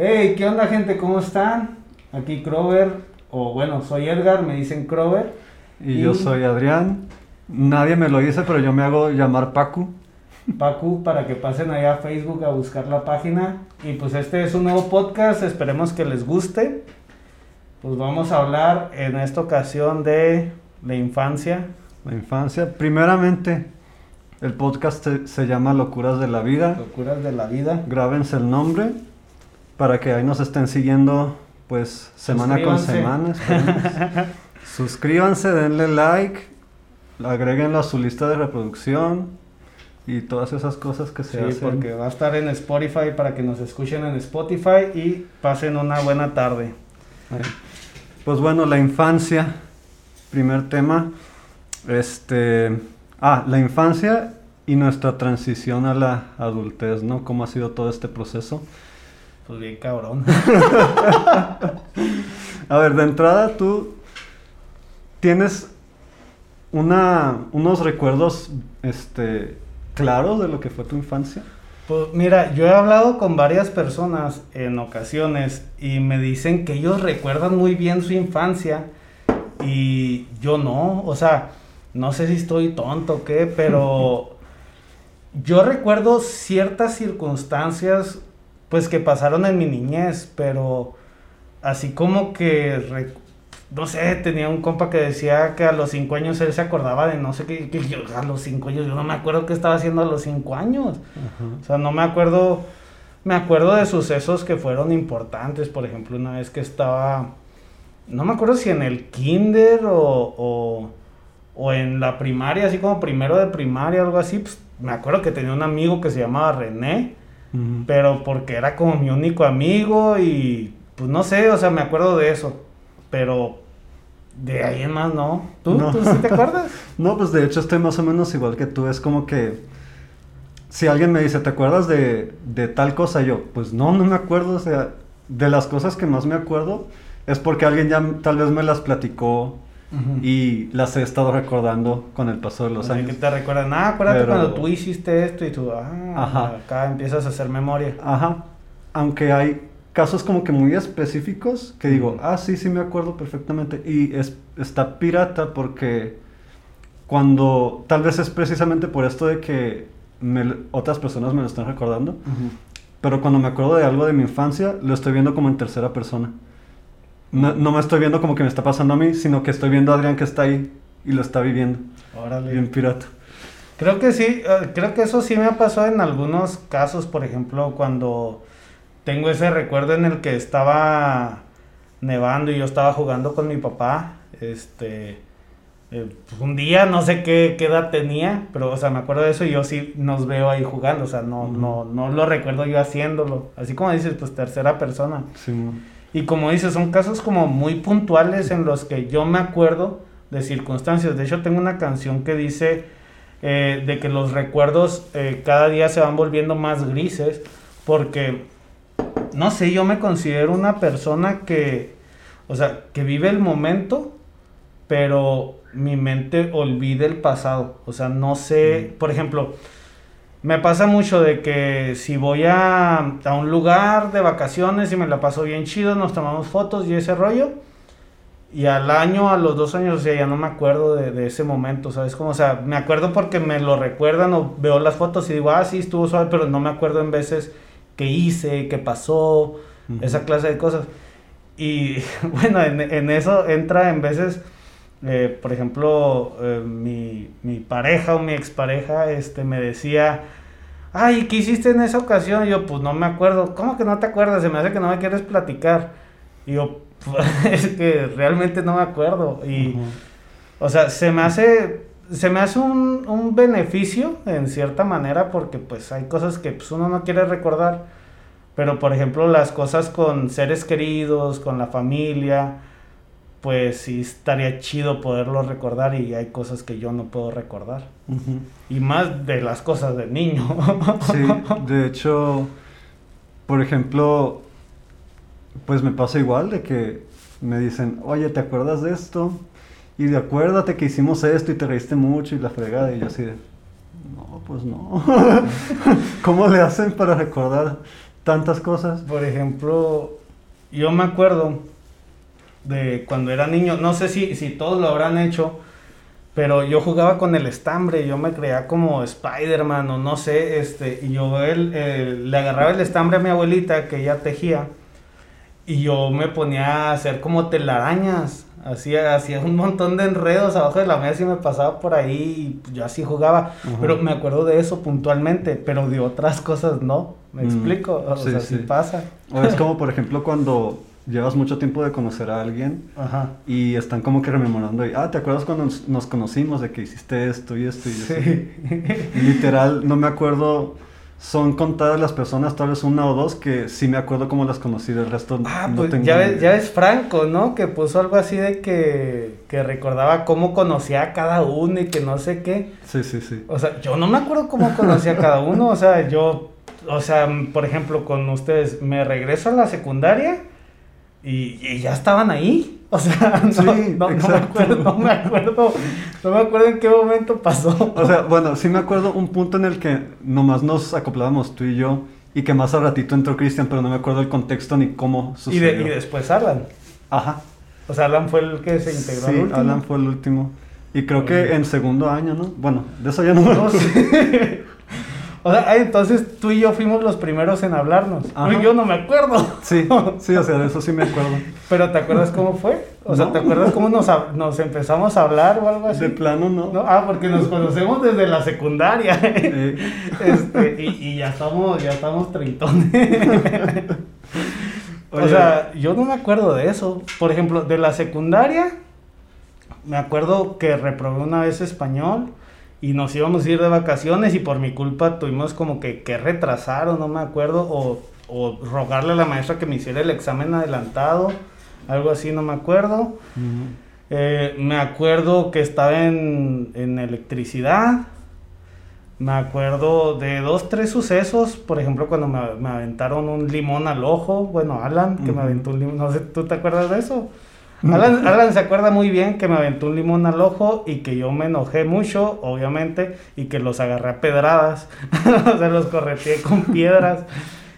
Hey, ¿qué onda gente? ¿Cómo están? Aquí Crover, o bueno, soy Edgar, me dicen Crover. Y, yo soy Adrián. Nadie me lo dice, pero yo me hago llamar Pacu. Pacu, para que pasen allá a Facebook a buscar la página. Y pues este es un nuevo podcast, esperemos que les guste. Pues vamos a hablar en esta ocasión de la infancia. La infancia, primeramente, el podcast se, se llama Locuras de la Vida. Locuras de la vida. Grábense el nombre para que ahí nos estén siguiendo pues semana con semana. esperemos. Suscríbanse, denle like, agréguenlo a su lista de reproducción y todas esas cosas que se Sí, hacen. porque va a estar en Spotify para que nos escuchen en Spotify y pasen una buena tarde. Pues bueno, la infancia, primer tema. Este, ah, la infancia y nuestra transición a la adultez, ¿no? ¿Cómo ha sido todo este proceso? Pues bien cabrón. A ver, de entrada tú tienes una, unos recuerdos, este, claros de lo que fue tu infancia. Pues mira, yo he hablado con varias personas en ocasiones y me dicen que ellos recuerdan muy bien su infancia y yo no, o sea, no sé si estoy tonto o qué, pero yo recuerdo ciertas circunstancias pues que pasaron en mi niñez, pero así como que, no sé, tenía un compa que decía que a los cinco años él se acordaba de no sé qué, que yo a los cinco años, yo no me acuerdo qué estaba haciendo a los cinco años. O sea, no me acuerdo, me acuerdo de sucesos que fueron importantes, por ejemplo, una vez que estaba, no me acuerdo si en el kinder o, o, o en la primaria, así como primero de primaria, algo así, pues me acuerdo que tenía un amigo que se llamaba René, Pero porque era como mi único amigo y pues no sé, o sea, me acuerdo de eso, pero de ahí en más no. ¿Tú? No. ¿Tú sí te acuerdas? No, pues de hecho estoy más o menos igual que tú. Es como que si alguien me dice, ¿te acuerdas de, de tal cosa? Yo, pues no, no me acuerdo. O sea, de las cosas que más me acuerdo es porque alguien ya tal vez me las platicó y las he estado recordando con el paso de los años. que te recuerdan, ah, acuérdate Pero- cuando tú hiciste esto y tú, ah, Ajá. acá empiezas a hacer memoria. Ajá. Aunque hay casos como que muy específicos que digo, ah, sí, sí me acuerdo perfectamente. Y es, está pirata porque cuando, tal vez es precisamente por esto de que me- otras personas me lo están recordando, pero cuando me acuerdo de algo de mi infancia, lo estoy viendo como en tercera persona. No, no me estoy viendo como que me está pasando a mí, sino que estoy viendo a Adrián que está ahí y lo está viviendo. Órale. Bien pirata. Creo que sí, eh, creo que eso sí me ha pasado en algunos casos, por ejemplo, cuando tengo ese recuerdo en el que estaba nevando y yo estaba jugando con mi papá, este, eh, pues, un día no sé qué, qué edad tenía, pero o sea, me acuerdo de eso y yo sí nos veo ahí jugando, o sea, no, no, no lo recuerdo yo haciéndolo, así como dices, pues tercera persona. Sí. Y como dices, son casos como muy puntuales en los que yo me acuerdo de circunstancias. De hecho, tengo una canción que dice eh, de que los recuerdos eh, cada día se van volviendo más grises porque, no sé, yo me considero una persona que, o sea, que vive el momento, pero mi mente olvida el pasado. O sea, no sé, por ejemplo, me pasa mucho de que si voy a, a un lugar de vacaciones y me la paso bien chido, nos tomamos fotos y ese rollo. Y al año, a los dos años, o sea, ya no me acuerdo de, de ese momento, ¿sabes? Como, o sea, me acuerdo porque me lo recuerdan o veo las fotos y digo, ah, sí, estuvo suave, pero no me acuerdo en veces qué hice, qué pasó, esa clase de cosas. Y bueno, en, en eso entra en veces, eh, por ejemplo, eh, mi, mi pareja o mi expareja este, me decía, ay, ¿qué hiciste en esa ocasión? Y yo, pues no me acuerdo. ¿Cómo que no te acuerdas? Se me hace que no me quieres platicar. Y yo, es que realmente no me acuerdo. Y, o sea, se me hace, se me hace un, un beneficio en cierta manera porque pues hay cosas que pues, uno no quiere recordar. Pero por ejemplo las cosas con seres queridos, con la familia, pues sí estaría chido poderlo recordar y hay cosas que yo no puedo recordar. Y más de las cosas de niño. Sí, de hecho, por ejemplo, pues me pasa igual de que me dicen, oye, ¿te acuerdas de esto? Y de acuérdate que hicimos esto y te reíste mucho y la fregada. Y yo así de, no, pues no. ¿Cómo le hacen para recordar tantas cosas. Por ejemplo, yo me acuerdo de cuando era niño, no sé si, si todos lo habrán hecho, pero yo jugaba con el estambre, yo me creía como Spider-Man o no sé, este, y yo él, le agarraba el estambre a mi abuelita que ella tejía y yo me ponía a hacer como telarañas, hacía, hacía un montón de enredos abajo de la mesa y me pasaba por ahí y yo así jugaba, pero me acuerdo de eso puntualmente, pero de otras cosas no, me explico, o sea, sí. pasa. O es como por ejemplo cuando llevas mucho tiempo de conocer a alguien y están como que rememorando y, ah, ¿te acuerdas cuando nos, conocimos de que hiciste esto y esto y sí. Literal, no me acuerdo, son contadas las personas, tal vez una o dos, que sí me acuerdo cómo las conocí, del resto ah, pues Ya ves, ya ves Franco, ¿no? Que puso algo así de que, que recordaba cómo conocía a cada uno y que no sé qué. Sí, sí, sí. O sea, yo no me acuerdo cómo conocía a cada uno, o sea, yo, o sea, por ejemplo, con ustedes, me regreso a la secundaria y, ya estaban ahí. O sea, no, no, me acuerdo, no me acuerdo, no me acuerdo en qué momento pasó. O sea, bueno, sí me acuerdo un punto en el que nomás nos acoplábamos tú y yo y que más al ratito entró Cristian, pero no me acuerdo el contexto ni cómo sucedió. Y, y después Alan. Ajá. O sea, Alan fue el que se integró sí, último. Alan fue el último. Y creo que en segundo año, ¿no? Bueno, de eso ya no me acuerdo. O sea, entonces tú y yo fuimos los primeros en hablarnos. Yo no me acuerdo. Sí, sí, o sea, de eso sí me acuerdo. Pero ¿te acuerdas cómo fue? O sea, ¿te acuerdas cómo nos, nos, empezamos a hablar o algo así? De plano, no. Ah, porque nos conocemos desde la secundaria. Este, y, y, ya estamos, ya estamos treintones. o sea, yo no me acuerdo de eso. Por ejemplo, de la secundaria, me acuerdo que reprobé una vez español y nos íbamos a ir de vacaciones y por mi culpa tuvimos como que, que retrasar o no me acuerdo o, o, rogarle a la maestra que me hiciera el examen adelantado, algo así, no me acuerdo. Eh, me acuerdo que estaba en, en, electricidad. Me acuerdo de dos, tres sucesos, por ejemplo, cuando me, me aventaron un limón al ojo, bueno, Alan, que me aventó un limón, no sé, ¿tú te acuerdas de eso? Alan, se acuerda muy bien que me aventó un limón al ojo y que yo me enojé mucho, obviamente, y que los agarré a pedradas, o sea, los correteé con piedras.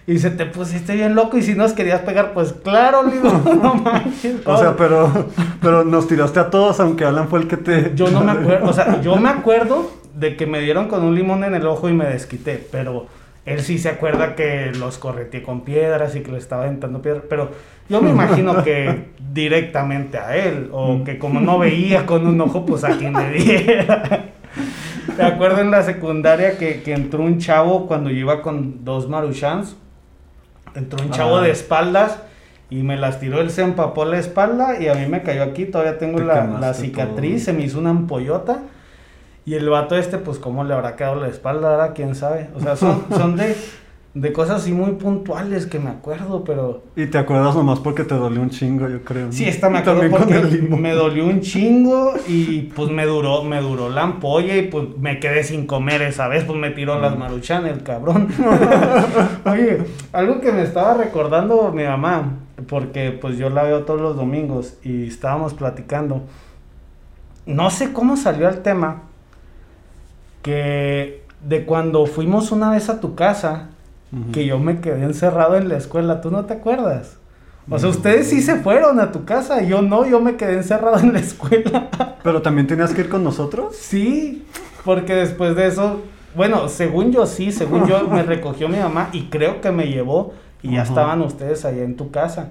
Y se te pusiste bien loco y si nos querías pegar, pues claro, no manches. O sea, pero, pero nos tiraste a todos, aunque Alan fue el que te... Yo no me acuerdo, o sea, yo me acuerdo de que me dieron con un limón en el ojo y me desquité, pero él sí se acuerda que los correteé con piedras y que le estaba aventando piedras, pero yo me imagino que directamente a él, o mm. que como no veía con un ojo, pues a quien le diera. Me acuerdo en la secundaria que, entró un chavo cuando yo iba con dos maruchans, entró un chavo ah. de espaldas y me las tiró, él se empapó la espalda y a mí me cayó aquí, todavía tengo la, la, cicatriz, se me hizo una ampollota. Y el vato este, pues, ¿cómo le habrá quedado la espalda? Ahora, quién sabe. O sea, son, son de, de cosas así muy puntuales que me acuerdo, pero... Y te acuerdas nomás porque te dolió un chingo, yo creo. Sí, esta me acuerdo porque me dolió un chingo y pues me duró, me duró la ampolla y pues me quedé sin comer esa vez, pues me tiró las mm. maruchan el cabrón. Oye, algo que me estaba recordando mi mamá, porque pues yo la veo todos los domingos y estábamos platicando. No sé cómo salió el tema que de cuando fuimos una vez a tu casa que yo me quedé encerrado en la escuela, ¿tú no te acuerdas? O sea, ustedes sí se fueron a tu casa, yo no, yo me quedé encerrado en la escuela. ¿Pero también tenías que ir con nosotros? Sí, porque después de eso, bueno, según yo sí, según yo me recogió mi mamá y creo que me llevó y ya estaban ustedes allá en tu casa.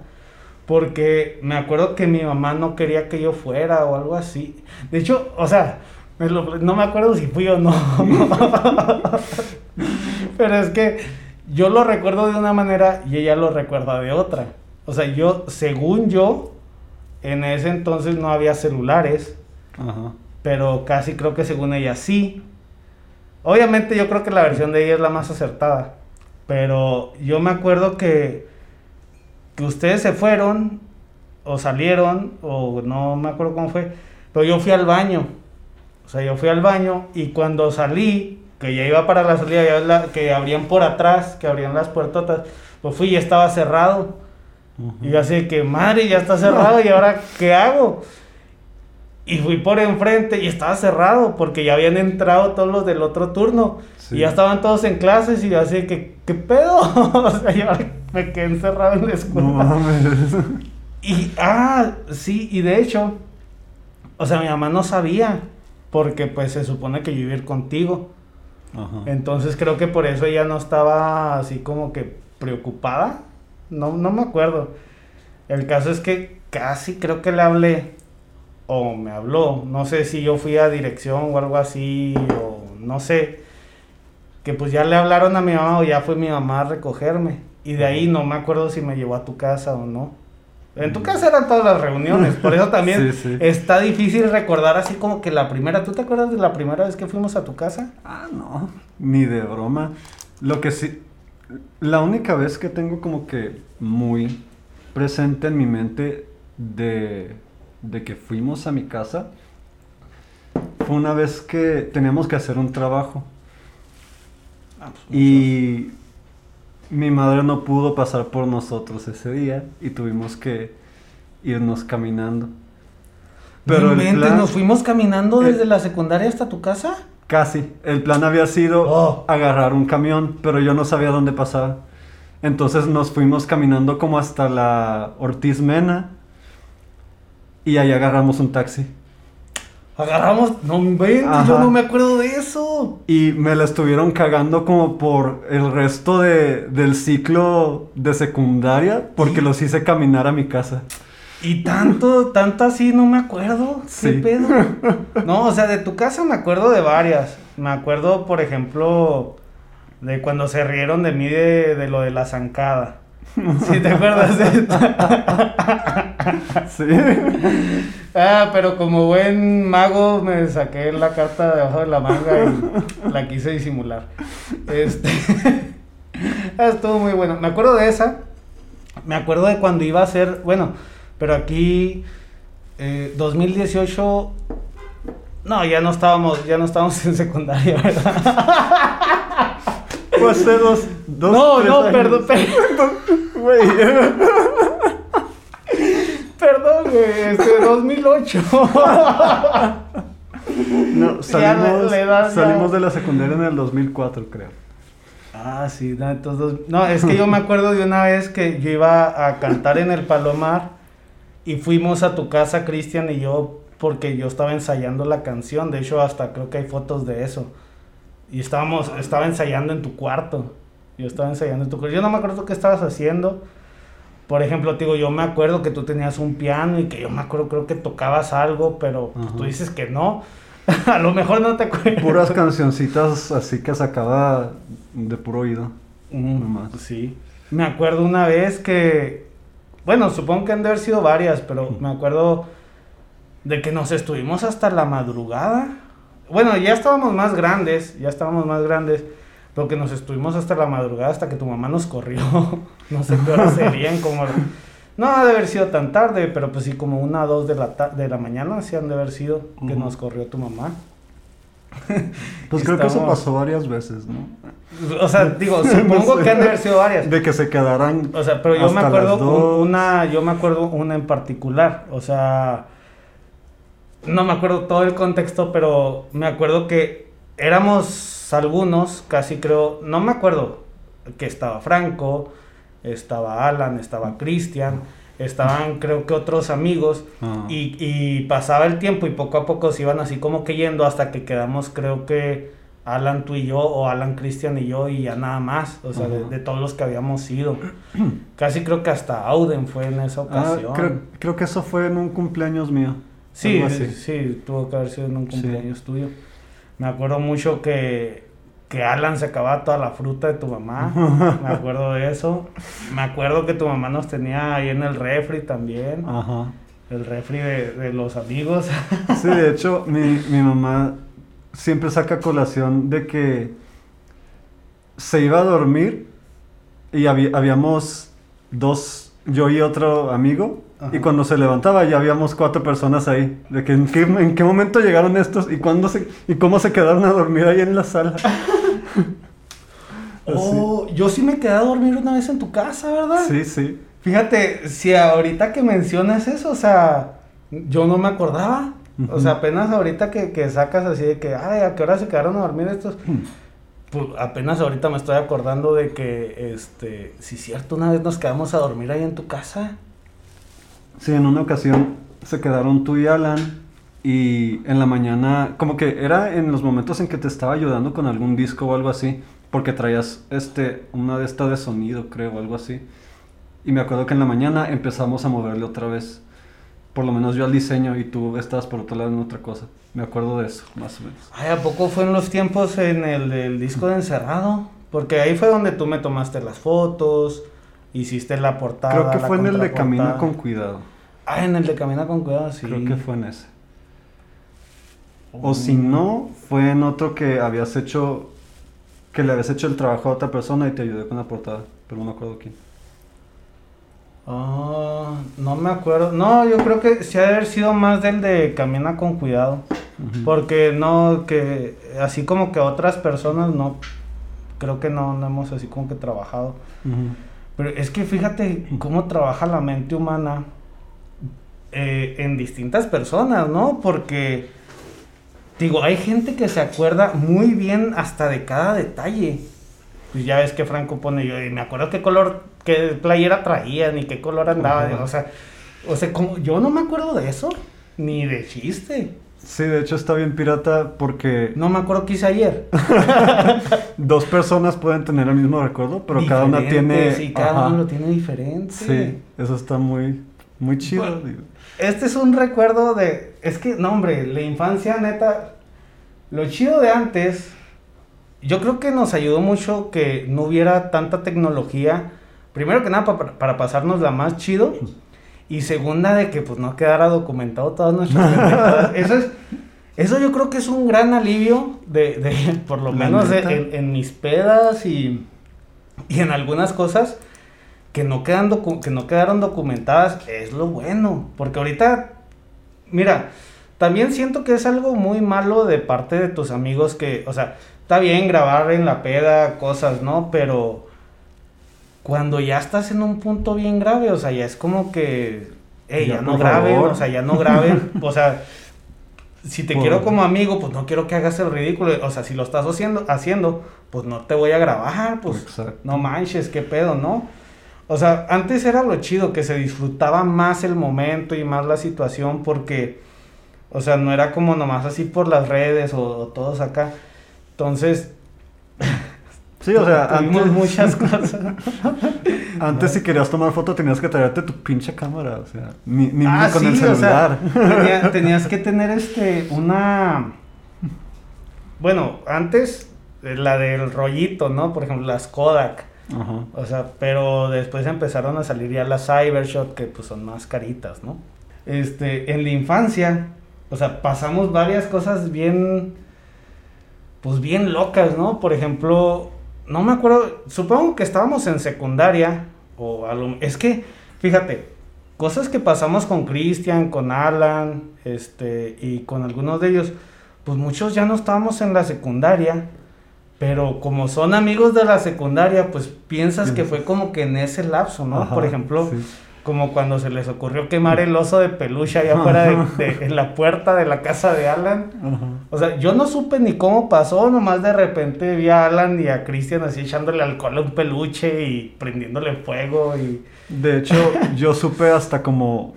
Porque me acuerdo que mi mamá no quería que yo fuera o algo así. De hecho, o sea, no me acuerdo si fui o no. Pero es que yo lo recuerdo de una manera y ella lo recuerda de otra. O sea, yo, según yo, en ese entonces no había celulares. Pero casi creo que según ella sí. Obviamente yo creo que la versión de ella es la más acertada. Pero yo me acuerdo que, que ustedes se fueron o salieron o no me acuerdo cómo fue. Pero yo fui al baño. O sea, yo fui al baño y cuando salí, que ya iba para la salida, ya que abrían por atrás, que abrían las puertotas, pues fui y estaba cerrado. Y yo así que, madre, ya está cerrado, ¿y ahora qué hago? Y fui por enfrente y estaba cerrado porque ya habían entrado todos los del otro turno. Sí. Y ya estaban todos en clases y yo así que, ¿qué pedo? o sea, yo me quedé encerrado en la escuela. No mames. Y, ah, sí, y de hecho, o sea, mi mamá no sabía, porque pues se supone que yo iba a ir contigo. Ajá. Entonces creo que por eso ella no estaba así como que preocupada. No, no me acuerdo. El caso es que casi creo que le hablé. O me habló. No sé si yo fui a dirección o algo así. O no sé. Que pues ya le hablaron a mi mamá o ya fue mi mamá a recogerme. Y de ahí no me acuerdo si me llevó a tu casa o no. En tu casa eran todas las reuniones. Por eso también Sí, sí. está difícil recordar así como que la primera. ¿Tú te acuerdas de la primera vez que fuimos a tu casa? Ah, no, ni de broma. Lo que sí, la única vez que tengo como que muy presente en mi mente de, de que fuimos a mi casa fue una vez que teníamos que hacer un trabajo y mi madre no pudo pasar por nosotros ese día y tuvimos que irnos caminando. Pero el plan- nos fuimos caminando desde la secundaria hasta tu casa. Casi. El plan había sido Oh. agarrar un camión, pero yo no sabía dónde pasaba. Entonces nos fuimos caminando como hasta la Ortiz Mena y ahí agarramos un taxi. Agarramos, no inventes, yo no me acuerdo de eso. Y me la estuvieron cagando como por el resto de- del ciclo de secundaria porque los hice caminar a mi casa. Y tanto, tanto así no me acuerdo. ¿Qué Sí. pedo? No, o sea, de tu casa me acuerdo de varias. Me acuerdo, por ejemplo, de cuando se rieron de mí de, de lo de la zancada. ¿Sí te acuerdas de Sí. Ah, pero como buen mago me saqué la carta debajo de la manga y la quise disimular. Este estuvo muy bueno. Me acuerdo de esa. Me acuerdo de cuando iba a ser, bueno, pero aquí eh, 2018 no, ya no estábamos, ya no estábamos en secundaria, ¿verdad? Fue hace dos, dos no, no, años. perdón, perdón. Güey. Perdón, güey, este 2008. No, salimos, la salimos de la secundaria en el 2004, creo. Ah, sí, no, entonces, no, es que yo me acuerdo de una vez que yo iba a cantar en el Palomar y fuimos a tu casa, Cristian y yo, porque yo estaba ensayando la canción, de hecho hasta creo que hay fotos de eso. Y estábamos, estaba ensayando en tu cuarto. Yo estaba ensayando en tu cuarto. Yo no me acuerdo qué estabas haciendo. Por ejemplo, te digo, yo me acuerdo que tú tenías un piano y que yo me acuerdo, creo que tocabas algo, pero pues, tú dices que no. a lo mejor no te acuerdas. Puras cancioncitas así que sacaba de puro oído. Mm, Nomás. Sí. Me acuerdo una vez que, bueno, supongo que han de haber sido varias, pero me acuerdo de que nos estuvimos hasta la madrugada. Bueno, ya estábamos más grandes, ya estábamos más grandes, pero que nos estuvimos hasta la madrugada hasta que tu mamá nos corrió. no sé qué hora serían, como... No ha de haber sido tan tarde, pero pues sí, como una o dos de la, de la mañana, sí han de haber sido que nos corrió tu mamá. Pues creo que eso pasó varias veces, ¿no? O sea, digo, supongo sé. que han de haber sido varias. De que se quedaran. O sea, pero yo me acuerdo un- una, yo me acuerdo una en particular, o sea, no me acuerdo todo el contexto, pero me acuerdo que éramos algunos, casi creo, no me acuerdo, que estaba Franco, estaba Alan, estaba Cristian, estaban creo que otros amigos, Ah. y, y pasaba el tiempo y poco a poco se iban así como que yendo hasta que quedamos creo que Alan tú y yo o Alan Cristian y yo y ya nada más, o sea, de todos los que habíamos ido. Casi creo que hasta Auden fue en esa Ah, ocasión. creo, creo que eso fue en un cumpleaños mío. Sí, sí, tuvo que haber sido en un Sí. cumpleaños tuyo. Me acuerdo mucho que, que Alan se acababa toda la fruta de tu mamá. Me acuerdo de eso. Me acuerdo que tu mamá nos tenía ahí en el refri también. Ajá. El refri de, de los amigos. Sí, de hecho, mi, mi mamá siempre saca colación de que se iba a dormir y habí- habíamos dos, yo y otro amigo, y Ajá. cuando se levantaba ya habíamos cuatro personas ahí. De que en qué, en qué momento llegaron estos y cuándo se, y cómo se quedaron a dormir ahí en la sala. Oh, yo sí me quedé a dormir una vez en tu casa, ¿verdad? Sí, sí. Fíjate, si ahorita que mencionas eso, o sea, yo no me acordaba. O sea, apenas ahorita que, que sacas así de que, ay, ¿a qué hora se quedaron a dormir estos? pues, apenas ahorita me estoy acordando de que, este, si cierto, una vez nos quedamos a dormir ahí en tu casa. Sí, en una ocasión se quedaron tú y Alan y en la mañana, como que era en los momentos en que te estaba ayudando con algún disco o algo así, porque traías este, una de estas de sonido, creo, o algo así. Y me acuerdo que en la mañana empezamos a moverle otra vez. Por lo menos yo al diseño y tú estabas por otro lado en otra cosa. Me acuerdo de eso, más o menos. Ay, ¿a poco fue en los tiempos en el del disco de encerrado? Porque ahí fue donde tú me tomaste las fotos, hiciste la portada. Creo que fue en el de. Camina con Cuidado. Ah, en el de Camina con Cuidado, sí. Creo que fue en ese. O si no, fue en otro que habías hecho, que le habías hecho el trabajo a otra persona y te ayudé con la portada, pero no me acuerdo quién. Ah, no me acuerdo. No, yo creo que sí ha de haber sido más del de Camina con Cuidado. Porque no, que así como que otras personas no, creo que no, no hemos así como que trabajado. Ujú. Pero es que fíjate cómo trabaja la mente humana eh, en distintas personas, ¿no? Porque, digo, hay gente que se acuerda muy bien hasta de cada detalle. Pues ya ves que Franco pone, yo y me acuerdo qué color, qué playera traía, ni qué color andaba, o sea, o sea, como, yo no me acuerdo de eso, ni de chiste. Sí, de hecho está bien pirata porque No me acuerdo qué hice ayer. dos personas pueden tener el mismo recuerdo, pero cada una tiene... Y cada Ajá. uno lo tiene diferente. Sí, eso está muy, muy chido. Bueno, digo. Este es un recuerdo de. Es que, no, hombre, la infancia, neta. Lo chido de antes. Yo creo que nos ayudó mucho que no hubiera tanta tecnología. Primero que nada, pa- para, pasarnos la más chido. Y segunda, de que pues no quedara documentado todas nuestras. Eso es. Eso yo creo que es un gran alivio de, de por lo menos de- en, en mis pedas y, y en algunas cosas que no, quedan que no quedaron documentadas, es lo bueno. Porque ahorita, mira, también siento que es algo muy malo de parte de tus amigos que, o sea, está bien grabar en la peda cosas, ¿no? Pero cuando ya estás en un punto bien grave, o sea, ya es como que, hey, ya, Ya, no graben, favor. o sea, ya no graben, o sea, si te Por- quiero como amigo, pues no quiero que hagas el ridículo, o sea, si lo estás haciendo, haciendo pues no te voy a grabar, pues Exacto. no manches, qué pedo, ¿no? O sea, antes era lo chido, que se disfrutaba más el momento y más la situación porque, o sea, no era como nomás así por las redes o, o todos acá. Entonces, Sí, o sea, antes, muchas cosas. antes si querías tomar foto tenías que traerte tu pinche cámara, o sea, ni, ni Ah, con el sí, o sea, celular. tenía- tenías que tener este, una... Bueno, antes eh, la del rollito, ¿no? Por ejemplo, las Kodak. Ajá. O sea, pero después empezaron a salir ya las Cybershot, que pues son más caritas, ¿no? Este, en la infancia, o sea, pasamos varias cosas bien, pues bien locas, ¿no? Por ejemplo, no me acuerdo, supongo que estábamos en secundaria, o a lo- es que, fíjate, cosas que pasamos con Cristian, con Alan, este, y con algunos de ellos, pues muchos ya no estábamos en la secundaria, pero como son amigos de la secundaria, pues piensas que fue como que en ese lapso, ¿no? Ajá, Por ejemplo, sí. Como cuando se les ocurrió quemar el oso de peluche allá afuera de, de- en la puerta de la casa de Alan. Ajá. O sea, yo no supe ni cómo pasó, nomás de repente vi a Alan y a Cristian así echándole alcohol a un peluche y prendiéndole fuego y... De hecho, yo supe hasta como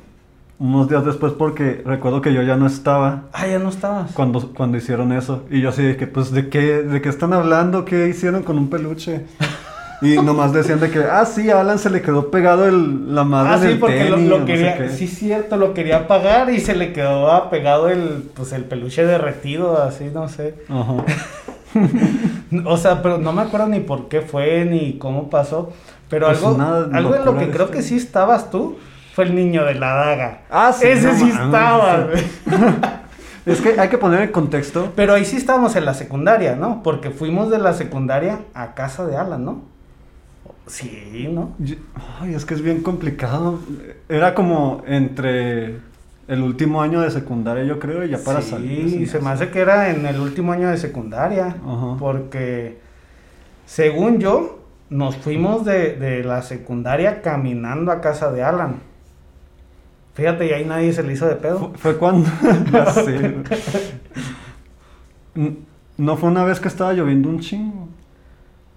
unos días después porque recuerdo que yo ya no estaba Ah, ya no estabas. cuando, cuando hicieron eso. Y yo así de que, pues, ¿de qué, ¿de qué están hablando? ¿Qué hicieron con un peluche? Y nomás decían de que, ah, sí, a Alan se le quedó pegado el, la madre Ah, sí, del porque lo, tenis, lo o no sé quería, sí cierto, lo quería pagar y se le quedó pegado el, pues el peluche derretido, así, no sé. Ajá. O sea, pero no me acuerdo ni por qué fue, ni cómo pasó. Pero Pues algo, algo en lo que creo este. que sí estabas tú, fue el niño de la daga. Ah, sí, Ese no sí mames, estaba, güey. Es que hay que poner en contexto. Pero ahí sí estábamos en la secundaria, ¿no? Porque fuimos de la secundaria a casa de Alan, ¿no? Sí, ¿no? Yo- Ay, es que es bien complicado. Era como entre el último año de secundaria, yo creo, y ya para sí, salir. se me hace que era en el último año de secundaria. Ajá. Porque, según yo, nos fuimos de, de la secundaria caminando a casa de Alan. Fíjate, y ahí nadie se le hizo de pedo. Fu- Fue cuando. ya sé. ¿No fue una vez que estaba lloviendo un chingo?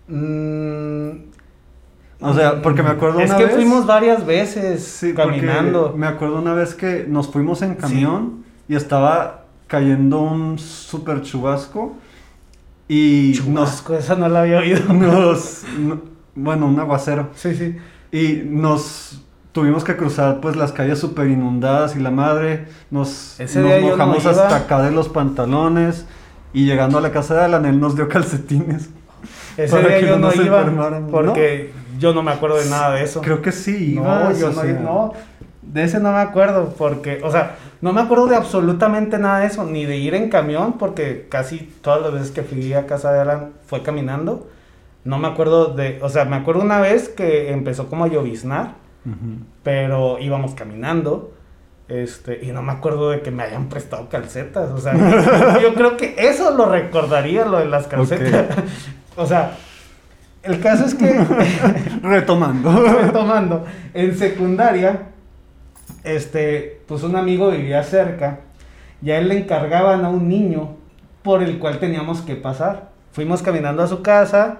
Mm, O sea, porque me acuerdo es una que vez... fuimos varias veces Sí, caminando. Me acuerdo una vez que nos fuimos en camión y estaba cayendo un super chubasco y Chubasco, esa no la había oído. nos, nos- no- bueno, un aguacero. Sí, sí. Y nos tuvimos que cruzar pues las calles súper inundadas y la madre nos, Ese nos no mojamos hasta acá de los pantalones y llegando a la casa de Alan él nos dio calcetines. Ese Para día que yo no no iba porque yo no me acuerdo de nada de eso. Creo que sí. no, yo no, de ese no me acuerdo porque, o sea, no me acuerdo de absolutamente nada de eso, ni de ir en camión porque casi todas las veces que fui a casa de Alan fue caminando. No me acuerdo de, o sea, me acuerdo una vez que empezó como a lloviznar, pero íbamos caminando. Este, y no me acuerdo de que me hayan prestado calcetas. O sea, yo, yo creo que eso lo recordaría, lo de las calcetas. O sea, el caso es que, Retomando. retomando, en secundaria, este, pues un amigo vivía cerca y a él le encargaban a un niño por el cual teníamos que pasar. Fuimos caminando a su casa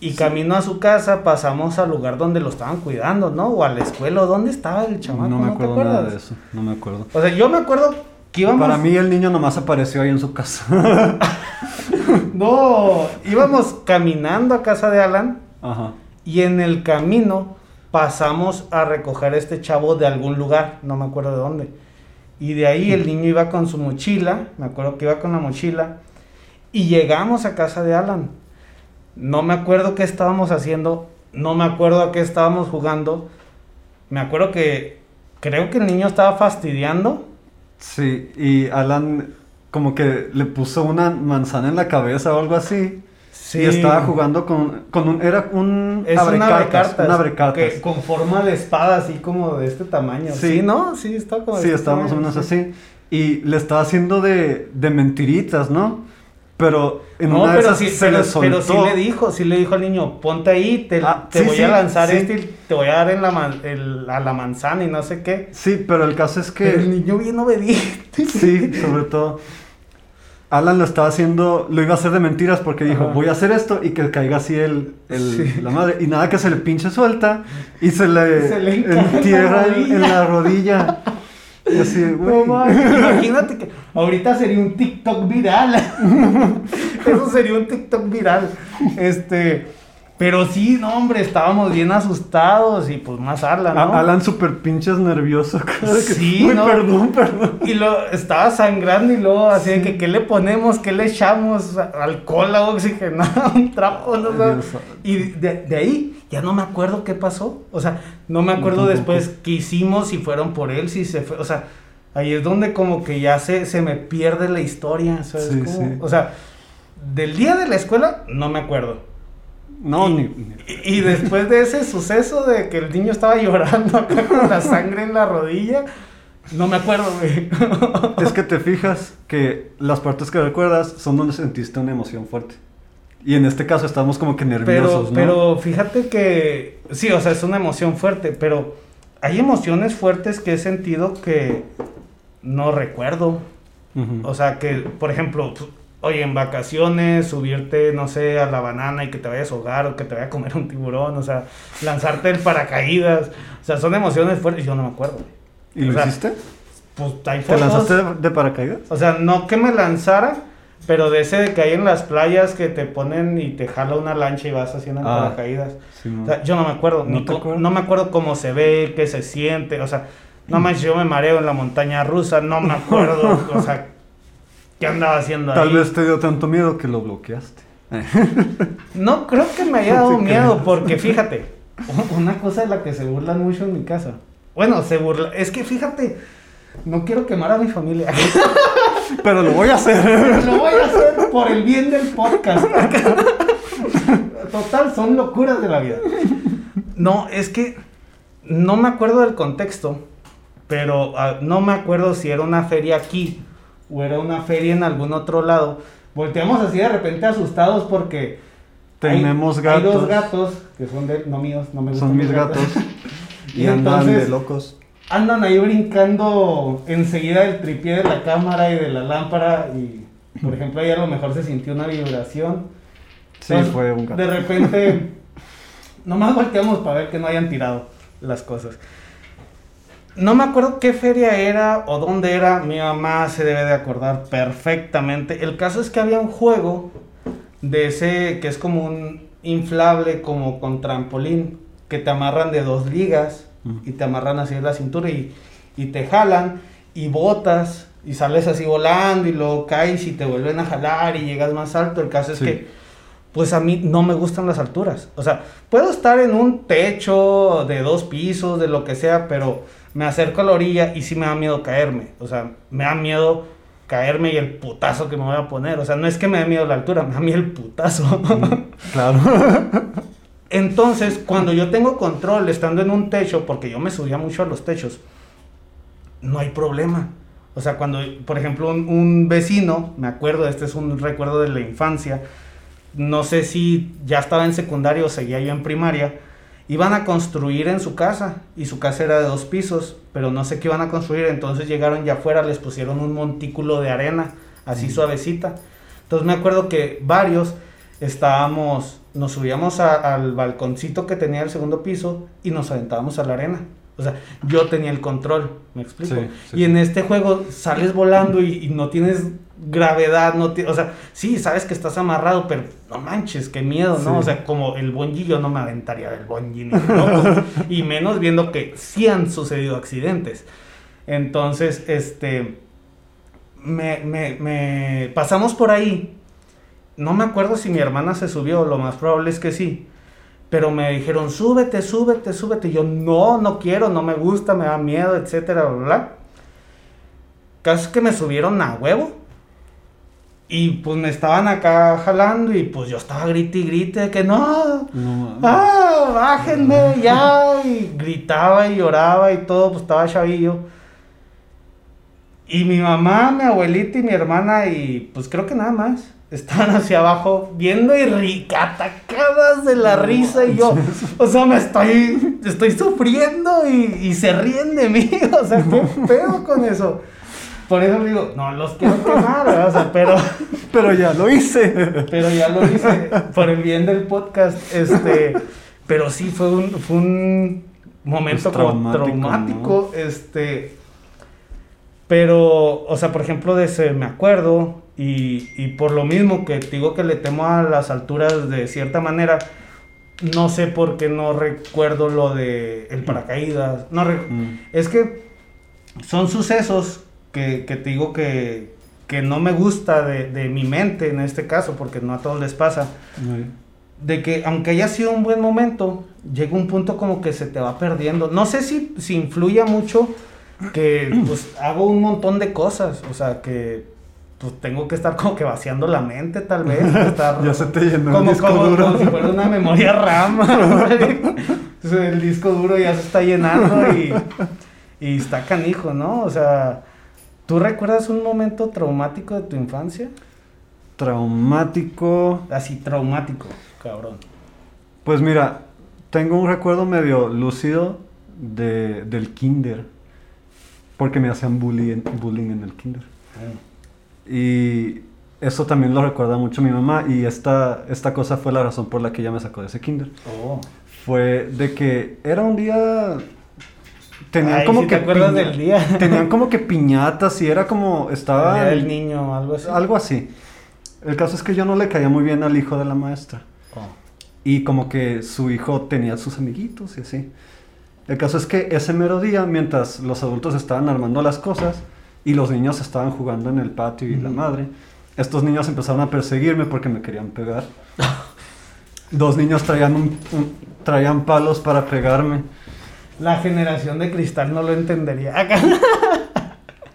y camino a su casa pasamos al lugar donde lo estaban cuidando, ¿no? O a la escuela, ¿o ¿dónde estaba el chamaco? no me acuerdo nada de eso. No me acuerdo. O sea, yo me acuerdo que íbamos... Para mí el niño nomás apareció ahí en su casa. No, íbamos caminando a casa de Alan Ajá. y en el camino pasamos a recoger a este chavo de algún lugar, no me acuerdo de dónde. Y de ahí el niño iba con su mochila, me acuerdo que iba con la mochila, y llegamos a casa de Alan. No me acuerdo qué estábamos haciendo, no me acuerdo a qué estábamos jugando. Me acuerdo que creo que el niño estaba fastidiando. Sí, y Alan como que le puso una manzana en la cabeza o algo así. Sí. Y estaba jugando con, con un... Era un Es un abrecartas. abrecartas. Un abrecartas. que con forma de espada, así como de este tamaño. Sí. Sí, ¿no? Sí, está como de Sí, este estábamos tamaño, unos sí. así. Y le estaba haciendo de, de mentiritas, ¿no? Pero en No, una de pero esas sí, se pero, le soltó. pero sí le dijo, sí le dijo al niño, ponte ahí, te, Ah, te sí, voy sí, a lanzar este y te voy a dar en la man- el- a la manzana y no sé qué. Sí, pero el caso es Pero el que... niño bien obediente. Sí, sobre todo. Alan lo estaba haciendo, lo iba a hacer de mentiras porque dijo, Ajá. voy a hacer esto y que caiga así el, el- Sí. la madre. Y nada que se le pinche suelta y se le, Se entierra en, la rodilla. Y así, güey. imagínate que ahorita sería un TikTok viral. Eso sería un TikTok viral. Este, pero sí, no, hombre, estábamos bien asustados y pues más Alan, ¿no? Alan súper pinches nervioso. que- Sí, Uy, ¿no? perdón, perdón. Y lo estaba sangrando y luego así de que ¿qué le ponemos? ¿Qué le echamos? Alcohol, agua oxigenada, un trapo, no. Dios. Y de, de ahí ya no me acuerdo qué pasó. O sea, no me acuerdo después qué hicimos, si fueron por él, si se fue. O sea, ahí es donde como que ya se, se me pierde la historia. ¿sabes Sí, cómo? sí. O sea, del día de la escuela no me acuerdo. No, Y- ni. ni- Y, después de ese suceso de que el niño estaba llorando acá con la sangre en la rodilla, no me acuerdo, güey. Es que te fijas que las partes que recuerdas son donde sentiste una emoción fuerte. Y en este caso estamos como que Pero, nerviosos, ¿no? pero fíjate que, sí, o sea, es una emoción fuerte, pero hay emociones fuertes que he sentido que no recuerdo. O sea, que, por ejemplo, oye, en vacaciones, subirte, no sé, a la banana y que te vayas a ahogar o que te vaya a comer un tiburón, o sea, lanzarte el paracaídas. O sea, son emociones fuertes, yo no me acuerdo. ¿Y lo o sea, hiciste? Pues hay ¿Te lanzaste de, de paracaídas? O sea, no que me lanzara, pero de ese de que hay en las playas que te ponen y te jala una lancha y vas haciendo en Ah. paracaídas. Sí, no. O sea, yo no me acuerdo, ¿No te acuerdas? no me acuerdo cómo se ve, qué se siente, o sea, no manches, yo me mareo en la montaña rusa, no me acuerdo, o sea, qué andaba haciendo Tal ahí. vez te dio tanto miedo que lo bloqueaste. No creo que me haya dado miedo, creas. porque fíjate, una cosa de la que se burlan mucho en mi casa. Bueno, se burla, es que fíjate, no quiero quemar a mi familia. Pero lo voy a hacer. Lo voy a hacer por el bien del podcast. Total, son locuras de la vida. No, es que no me acuerdo del contexto, pero ah, no me acuerdo si era una feria aquí o era una feria en algún otro lado. Volteamos así de repente asustados porque hay- Tenemos Hay dos gatos. gatos que son de, no míos, no me gustan Son mis gatos. Y Y andan entonces- de locos. andan ahí brincando enseguida del tripié de la cámara y de la lámpara y por ejemplo ahí a lo mejor se sintió una vibración Sí, Entonces, fue un gato. De repente, nomás volteamos para ver que no hayan tirado las cosas. No me acuerdo qué feria era o dónde era. Mi mamá se debe de acordar perfectamente. El caso es que había un juego de ese que es como un inflable, como con trampolín, que te amarran de dos ligas y te amarran así de la cintura y, y te jalan y botas y sales así volando y luego caes y te vuelven a jalar y llegas más alto. El caso es Sí. que, pues a mí no me gustan las alturas. O sea, puedo estar en un techo de dos pisos, de lo que sea, pero me acerco a la orilla y sí me da miedo caerme. O sea, me da miedo caerme y el putazo que me voy a poner. O sea, no es que me dé miedo la altura, me da miedo el putazo. Claro. Entonces, cuando yo tengo control estando en un techo, porque yo me subía mucho a los techos, no hay problema. O sea, cuando, por ejemplo, un, un vecino, me acuerdo, este es un recuerdo de la infancia, no sé si ya estaba en secundaria o seguía yo en primaria, iban a construir en su casa y su casa era de dos pisos, pero no sé qué iban a construir, entonces llegaron ya afuera, les pusieron un montículo de arena, así suavecita. Entonces me acuerdo que varios estábamos, nos subíamos a- al balconcito que tenía el segundo piso y nos aventábamos a la arena. O sea, yo tenía el control, ¿me explico? Sí, sí, y en este juego sales volando y, y no tienes gravedad, no o sea, sí, sabes que estás amarrado, pero no manches, qué miedo, ¿no? Sí. O sea, como el bungee yo no me aventaría del bungee, ni loco. y menos viendo que sí han sucedido accidentes. Entonces, este, me, me, me pasamos por ahí. No me acuerdo si mi hermana se subió, lo más probable es que sí. Pero me dijeron, súbete, súbete, súbete. Y yo, no, no quiero, no me gusta, me da miedo, etcétera, bla, bla. Caso es que me subieron a huevo. Y pues me estaban acá jalando y pues yo estaba grite y grite de que no, No. ¡Ah! ¡Bájenme ya! Y gritaba y lloraba y todo, pues estaba chavillo. Y mi mamá, mi abuelita y mi hermana, y pues creo que nada más, estaban hacia abajo viendo y ri- atacadas de la risa. Y yo, o sea, me estoy, estoy sufriendo y, y se ríen de mí. O sea, ¿qué pedo con eso? Por eso digo, no los quiero quemar, ¿verdad? o sea, pero. Pero ya lo hice. Pero ya lo hice por el bien del podcast. Este, pero sí fue un, fue un momento Pues como traumático, traumático. Este. Pero, o sea, por ejemplo, de ese me acuerdo. Y, y por lo mismo que digo que le temo a las alturas de cierta manera. No sé por qué no recuerdo lo de el paracaídas. No Mm. es que son sucesos que, que te digo que, que no me gusta de, de mi mente en este caso, porque no a todos les pasa. Muy- De que aunque haya sido un buen momento, llega un punto como que se te va perdiendo. No sé si, si influya mucho que pues hago un montón de cosas. O sea, que pues tengo que estar como que vaciando la mente tal vez. estar- Ya se te llenó el como, disco como- duro. como si fuera una memoria RAM. Entonces, el disco duro ya se está llenando y, y está canijo, ¿no? O sea, ¿tú recuerdas un momento traumático de tu infancia? Traumático. Así, traumático, cabrón. Pues mira, tengo un recuerdo medio lúcido de, del kinder. Porque me hacían bullying, bullying en el kinder. Y eso también lo recuerda mucho mi mamá. Y esta, esta cosa fue la razón por la que ella me sacó de ese kinder. Oh. Fue de que era un día... Tenían Ay, como sí que te acuerdas del día. Tenían como que piñatas y era como... El Estaba... día del niño, algo así. Algo así. El caso es que yo no le caía muy bien al hijo de la maestra. Oh. Y como que su hijo tenía sus amiguitos y así. El caso es que ese mero día, mientras los adultos estaban armando las cosas y los niños estaban jugando en el patio y la madre, estos niños empezaron a perseguirme porque me querían pegar. Dos niños traían, un- un- traían palos para pegarme. La generación de cristal no lo entendería.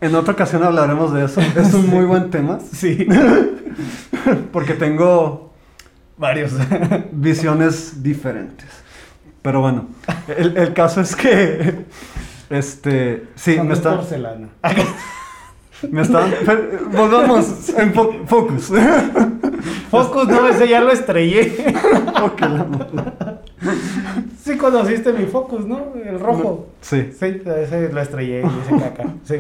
En otra ocasión hablaremos de eso. Es un muy buen tema Sí, porque tengo varios. visiones diferentes. Pero bueno, el, el caso es que, este, sí, Son me está, porcelana. me están, volvamos en fo- focus. Focus, no, ese ya lo estrellé. Ok, la madre. Sí conociste mi Focus, ¿no? El rojo. Sí, Sí, ese lo estrellé y ese caca. Sí.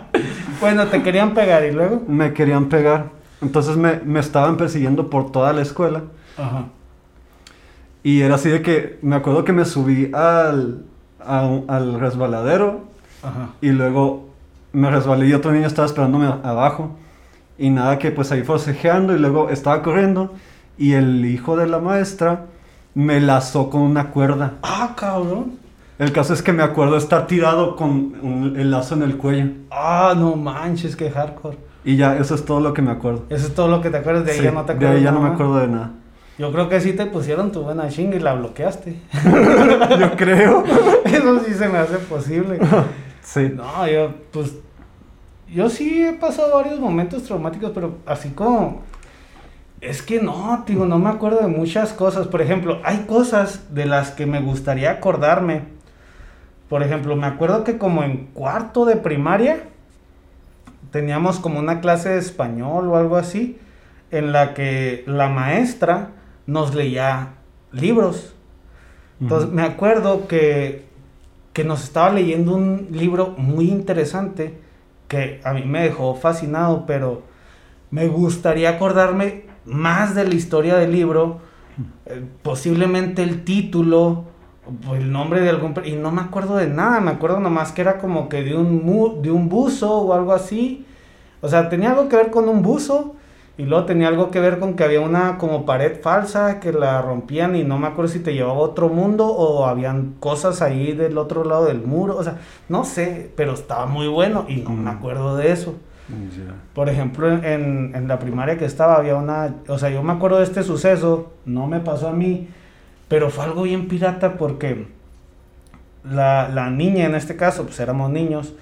bueno, te querían pegar y luego. me querían pegar. Entonces me, me estaban persiguiendo por toda la escuela. Ajá. Y era así de que me acuerdo que me subí al, al resbaladero Ajá. y luego me resbalé y otro niño estaba esperándome abajo. Y nada, que pues ahí forcejeando y luego estaba corriendo y el hijo de la maestra me lazó con una cuerda. Ah, cabrón. El caso es que me acuerdo estar tirado con el lazo en el cuello. Ah, no manches, qué hardcore. Y ya, eso es todo lo que me acuerdo. Eso es todo lo que te acuerdas, de ahí ya no te acuerdas. De ahí ya no me acuerdo de nada. Yo creo que sí te pusieron tu buena chinga y la bloqueaste. yo creo. Eso sí se me hace posible. sí. No, yo, pues, yo sí he pasado varios momentos traumáticos, pero así como... Es que no, digo, no me acuerdo de muchas cosas. Por ejemplo, hay cosas de las que me gustaría acordarme. Por ejemplo, me acuerdo que como en cuarto de primaria teníamos como una clase de español o algo así, en la que la maestra nos leía libros. Entonces me acuerdo que, que nos estaba leyendo un libro muy interesante que a mí me dejó fascinado, pero me gustaría acordarme más de la historia del libro, eh, posiblemente el título, el nombre de algún... Y no me acuerdo de nada, me acuerdo nomás que era como que de un, de un buzo o algo así. O sea, tenía algo que ver con un buzo y luego tenía algo que ver con que había una como pared falsa que la rompían y no me acuerdo si te llevaba a otro mundo o habían cosas ahí del otro lado del muro. O sea, no sé, pero estaba muy bueno y no me acuerdo de eso. Por ejemplo, en, en, la primaria que estaba había una... O sea, yo me acuerdo de este suceso, no me pasó a mí, pero fue algo bien pirata porque la, la niña en este caso, pues éramos niños,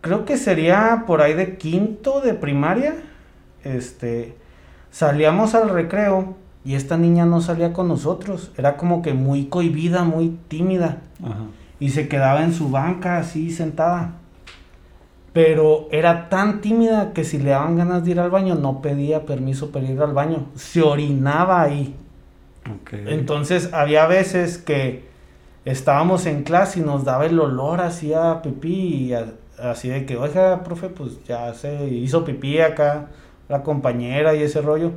creo que sería por ahí de quinto de primaria este, salíamos al recreo y esta niña no salía con nosotros, era como que muy cohibida, muy tímida. Y se quedaba en su banca así sentada. Pero era tan tímida que si le daban ganas de ir al baño, no pedía permiso para ir al baño. Se orinaba ahí. Entonces había veces que estábamos en clase y nos daba el olor así a pipí y así de que, oiga, profe, pues ya se hizo pipí acá la compañera y ese rollo.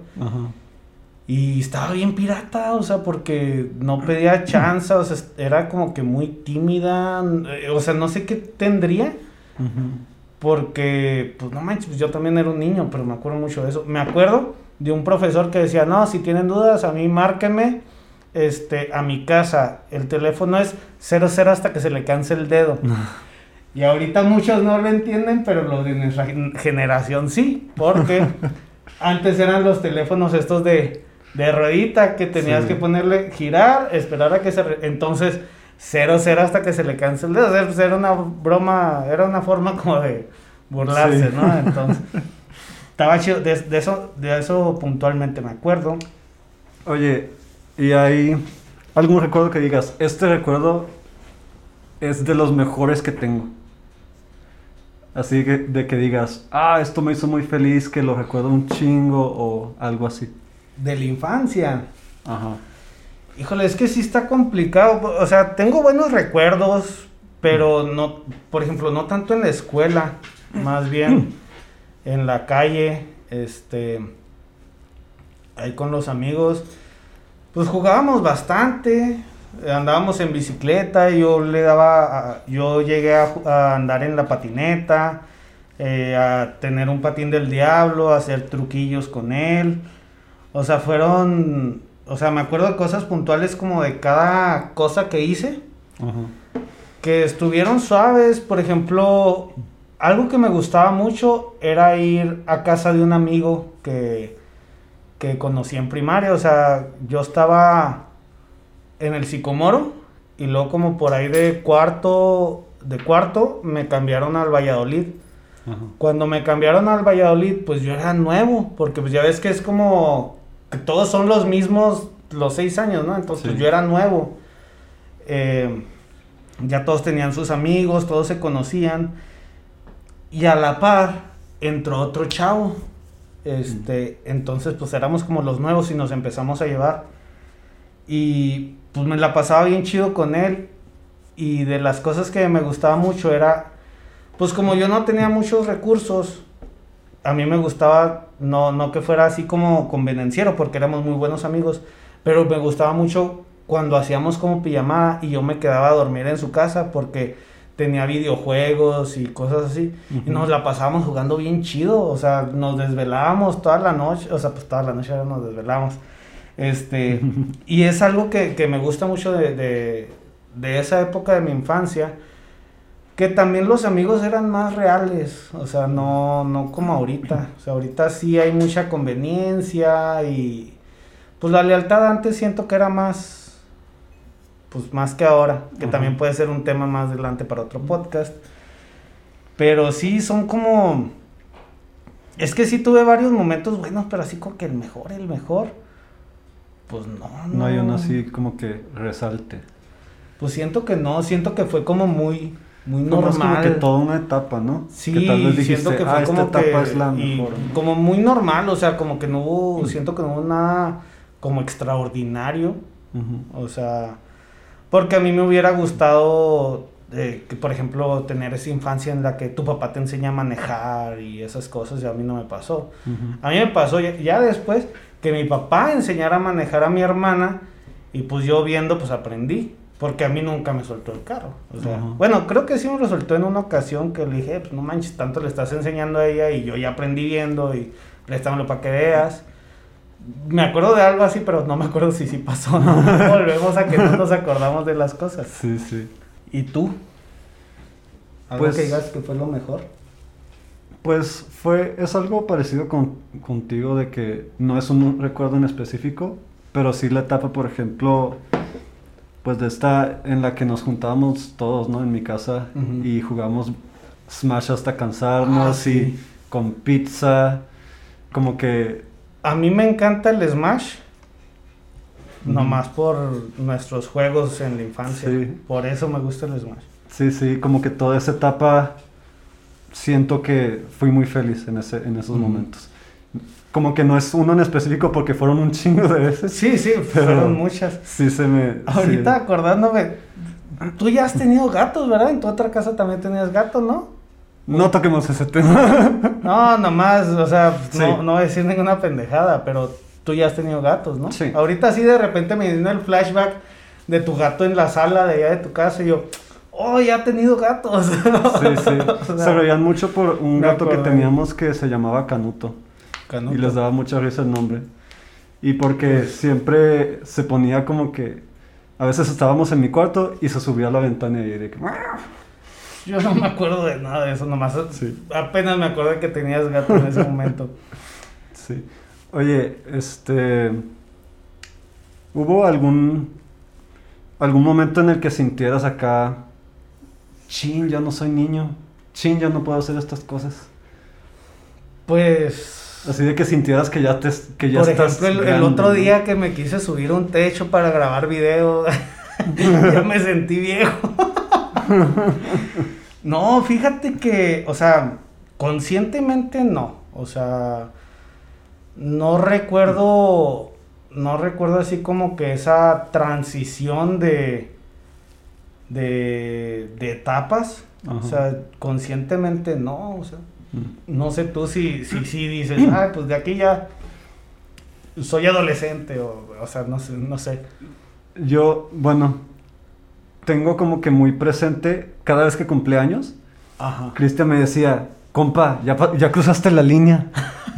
Y estaba bien pirata, o sea, porque no pedía chance, o sea, era como que muy tímida, eh, o sea, no sé qué tendría. Porque, pues no manches, pues yo también era un niño, pero me acuerdo mucho de eso. Me acuerdo de un profesor que decía, no, si tienen dudas, a mí márquenme este, a mi casa. El teléfono es 00 hasta que se le canse el dedo. Y ahorita muchos no lo entienden, pero los de nuestra generación sí, porque antes eran los teléfonos estos de, de ruedita que tenías que ponerle, girar, esperar a que se... entonces, cero, cero hasta que se le canse el dedo. Pues, era una broma, era una forma como de burlarse, ¿no? Entonces, estaba chido, de, de, eso, de eso puntualmente me acuerdo. Oye, ¿y hay algún recuerdo que digas, este recuerdo es de los mejores que tengo? Así que de que digas, ah, esto me hizo muy feliz, que lo recuerdo un chingo o algo así. De la infancia. Ajá. Híjole, es que sí está complicado. O sea, tengo buenos recuerdos, pero no, por ejemplo, no tanto en la escuela, más bien en la calle, este, ahí con los amigos. Pues jugábamos bastante, andábamos en bicicleta, yo le daba, yo llegué a, andar en la patineta, eh, a tener un patín del diablo, a hacer truquillos con él. O sea, fueron, o sea, me acuerdo de cosas puntuales como de cada cosa que hice, que estuvieron suaves. Por ejemplo, algo que me gustaba mucho era ir a casa de un amigo que, que conocí en primaria. O sea, yo estaba en el Sicomoro y luego como por ahí de cuarto, de cuarto me cambiaron al Valladolid. Cuando me cambiaron al Valladolid, pues yo era nuevo, porque pues ya ves que es como que todos son los mismos los seis años, ¿no? Entonces pues, yo era nuevo. Eh, ya todos tenían sus amigos, todos se conocían. Y a la par entró otro chavo. Este, entonces pues éramos como los nuevos y nos empezamos a llevar. Y pues me la pasaba bien chido con él. Y de las cosas que me gustaba mucho era, pues como yo no tenía muchos recursos, a mí me gustaba, no, no que fuera así como convenenciero, porque éramos muy buenos amigos, pero me gustaba mucho cuando hacíamos como pijamada y yo me quedaba a dormir en su casa porque tenía videojuegos y cosas así. Y nos la pasábamos jugando bien chido, o sea, nos desvelábamos toda la noche, o sea, pues toda la noche nos desvelábamos. Este, y es algo que, que me gusta mucho de, de, de, esa época de mi infancia, que también los amigos eran más reales, o sea, no, no como ahorita. O sea, ahorita sí hay mucha conveniencia y pues la lealtad antes siento que era más pues más que ahora, que también puede ser un tema más adelante para otro podcast. Pero sí, son como... Es que sí tuve varios momentos buenos, pero así como que el mejor, el mejor. Pues no, no. No hay uno así como que resalte. Pues siento que no, siento que fue como muy, muy normal. Como que toda una etapa, ¿no? Sí, que tal vez dijiste, siento que fue ah, como esta etapa es la mejor. Como muy normal, o sea, como que no hubo, siento que no hubo nada como extraordinario. O sea, porque a mí me hubiera gustado, eh, que, por ejemplo, tener esa infancia en la que tu papá te enseña a manejar y esas cosas, y a mí no me pasó. A mí me pasó ya, después que mi papá enseñara a manejar a mi hermana y pues yo viendo, pues aprendí. Porque a mí nunca me soltó el carro. O sea, bueno, creo que sí me lo soltó en una ocasión que le dije, pues no manches, tanto le estás enseñando a ella y yo ya aprendí viendo y préstamelo para que veas me acuerdo de algo así, pero no me acuerdo si sí pasó. ¿no? Volvemos a que no nos acordamos de las cosas. Sí, sí. ¿Y tú? ¿Algo pues, que digas que fue lo mejor? Pues fue, es algo parecido con, contigo de que no es un recuerdo en específico, pero sí la etapa, por ejemplo, pues de esta en la que nos juntábamos todos, ¿no? En mi casa y jugamos Smash hasta cansarnos ah, y con pizza, como que a mí me encanta el Smash. Nomás por nuestros juegos en la infancia. Por eso me gusta el Smash. Sí, sí, como que toda esa etapa siento que fui muy feliz en, ese, en esos momentos. Como que no es uno en específico porque fueron un chingo de veces. Sí, sí, fueron muchas. Sí, se me... Ahorita acordándome, tú ya has tenido gatos, ¿verdad? En tu otra casa también tenías gatos, ¿no? No toquemos ese tema. no, nomás, o sea, no, no voy a decir ninguna pendejada, pero tú ya has tenido gatos, ¿no? Sí. Ahorita sí de repente me vino el flashback de tu gato en la sala de allá de tu casa y yo, oh, ya ha tenido gatos. sí, sí. se reían mucho por un gato que teníamos que se llamaba Canuto. Canuto. Y les daba mucha risa el nombre. Y porque siempre se ponía como que, a veces estábamos en mi cuarto y se subía a la ventana y de que... Yo no me acuerdo de nada de eso, nomás apenas me acuerdo que tenías gato en ese momento. Sí. Oye, este. ¿Hubo algún. algún momento en el que sintieras acá. Chin, ya no soy niño. Chin, ya no puedo hacer estas cosas. Pues. Así de que sintieras que ya te que ya Por ejemplo, el, otro día que me quise subir un techo para grabar video, ya me sentí viejo. no, fíjate que, o sea, conscientemente no. O sea, no recuerdo, no recuerdo así como que esa transición de, de, de etapas. O sea, conscientemente no. O sea, mm. no sé tú si, si, si dices, ah, pues de aquí ya soy adolescente o, o sea, no sé, no sé. Yo, bueno, tengo como que muy presente cada vez que cumpleaños. Cristian me decía, compa, ya, ya cruzaste la línea,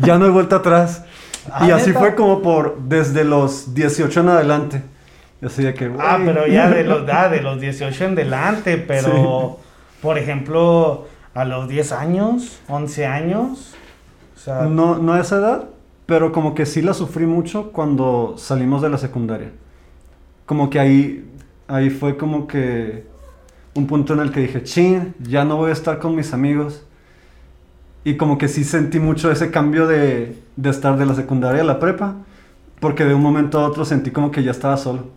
ya no hay vuelta atrás. y así fue como por desde los 18 en adelante. Así de que, Ah, pero ya de los, ah, de los 18 en adelante, pero por ejemplo, a los 10 años, 11 años. no, no a esa edad, pero como que sí la sufrí mucho cuando salimos de la secundaria. Como que ahí ahí fue como que un punto en el que dije, chin, ya no voy a estar con mis amigos. Y como que sí sentí mucho ese cambio de, de estar de la secundaria a la prepa, porque de un momento a otro sentí como que ya estaba solo.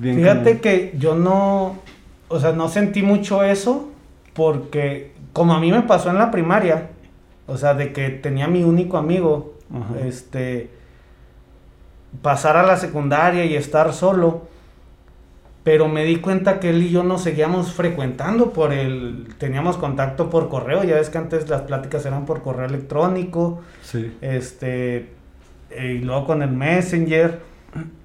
Fíjate que yo no, o sea, no sentí mucho eso, porque como a mí me pasó en la primaria, o sea, de que tenía mi único amigo, este, pasar a la secundaria y estar solo, pero me di cuenta que él y yo nos seguíamos frecuentando por el, teníamos contacto por correo, ya ves que antes las pláticas eran por correo electrónico, Sí. este, y luego con el Messenger,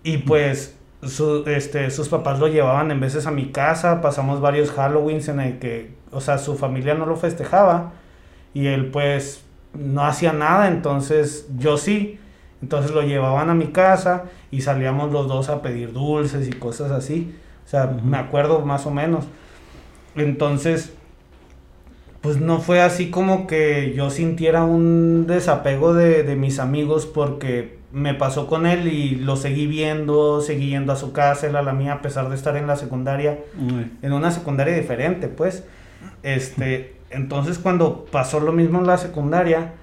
y pues su, este, sus papás lo llevaban en veces a mi casa, pasamos varios Halloweens en el que, o sea, su familia no lo festejaba, y él pues no hacía nada, entonces yo sí, entonces lo llevaban a mi casa y salíamos los dos a pedir dulces y cosas así. O sea, me acuerdo más o menos. Entonces, pues no fue así como que yo sintiera un desapego de, de mis amigos porque me pasó con él y lo seguí viendo, seguí yendo a su casa, él a la mía, a pesar de estar en la secundaria Uy. en una secundaria diferente, pues. Este, entonces cuando pasó lo mismo en la secundaria,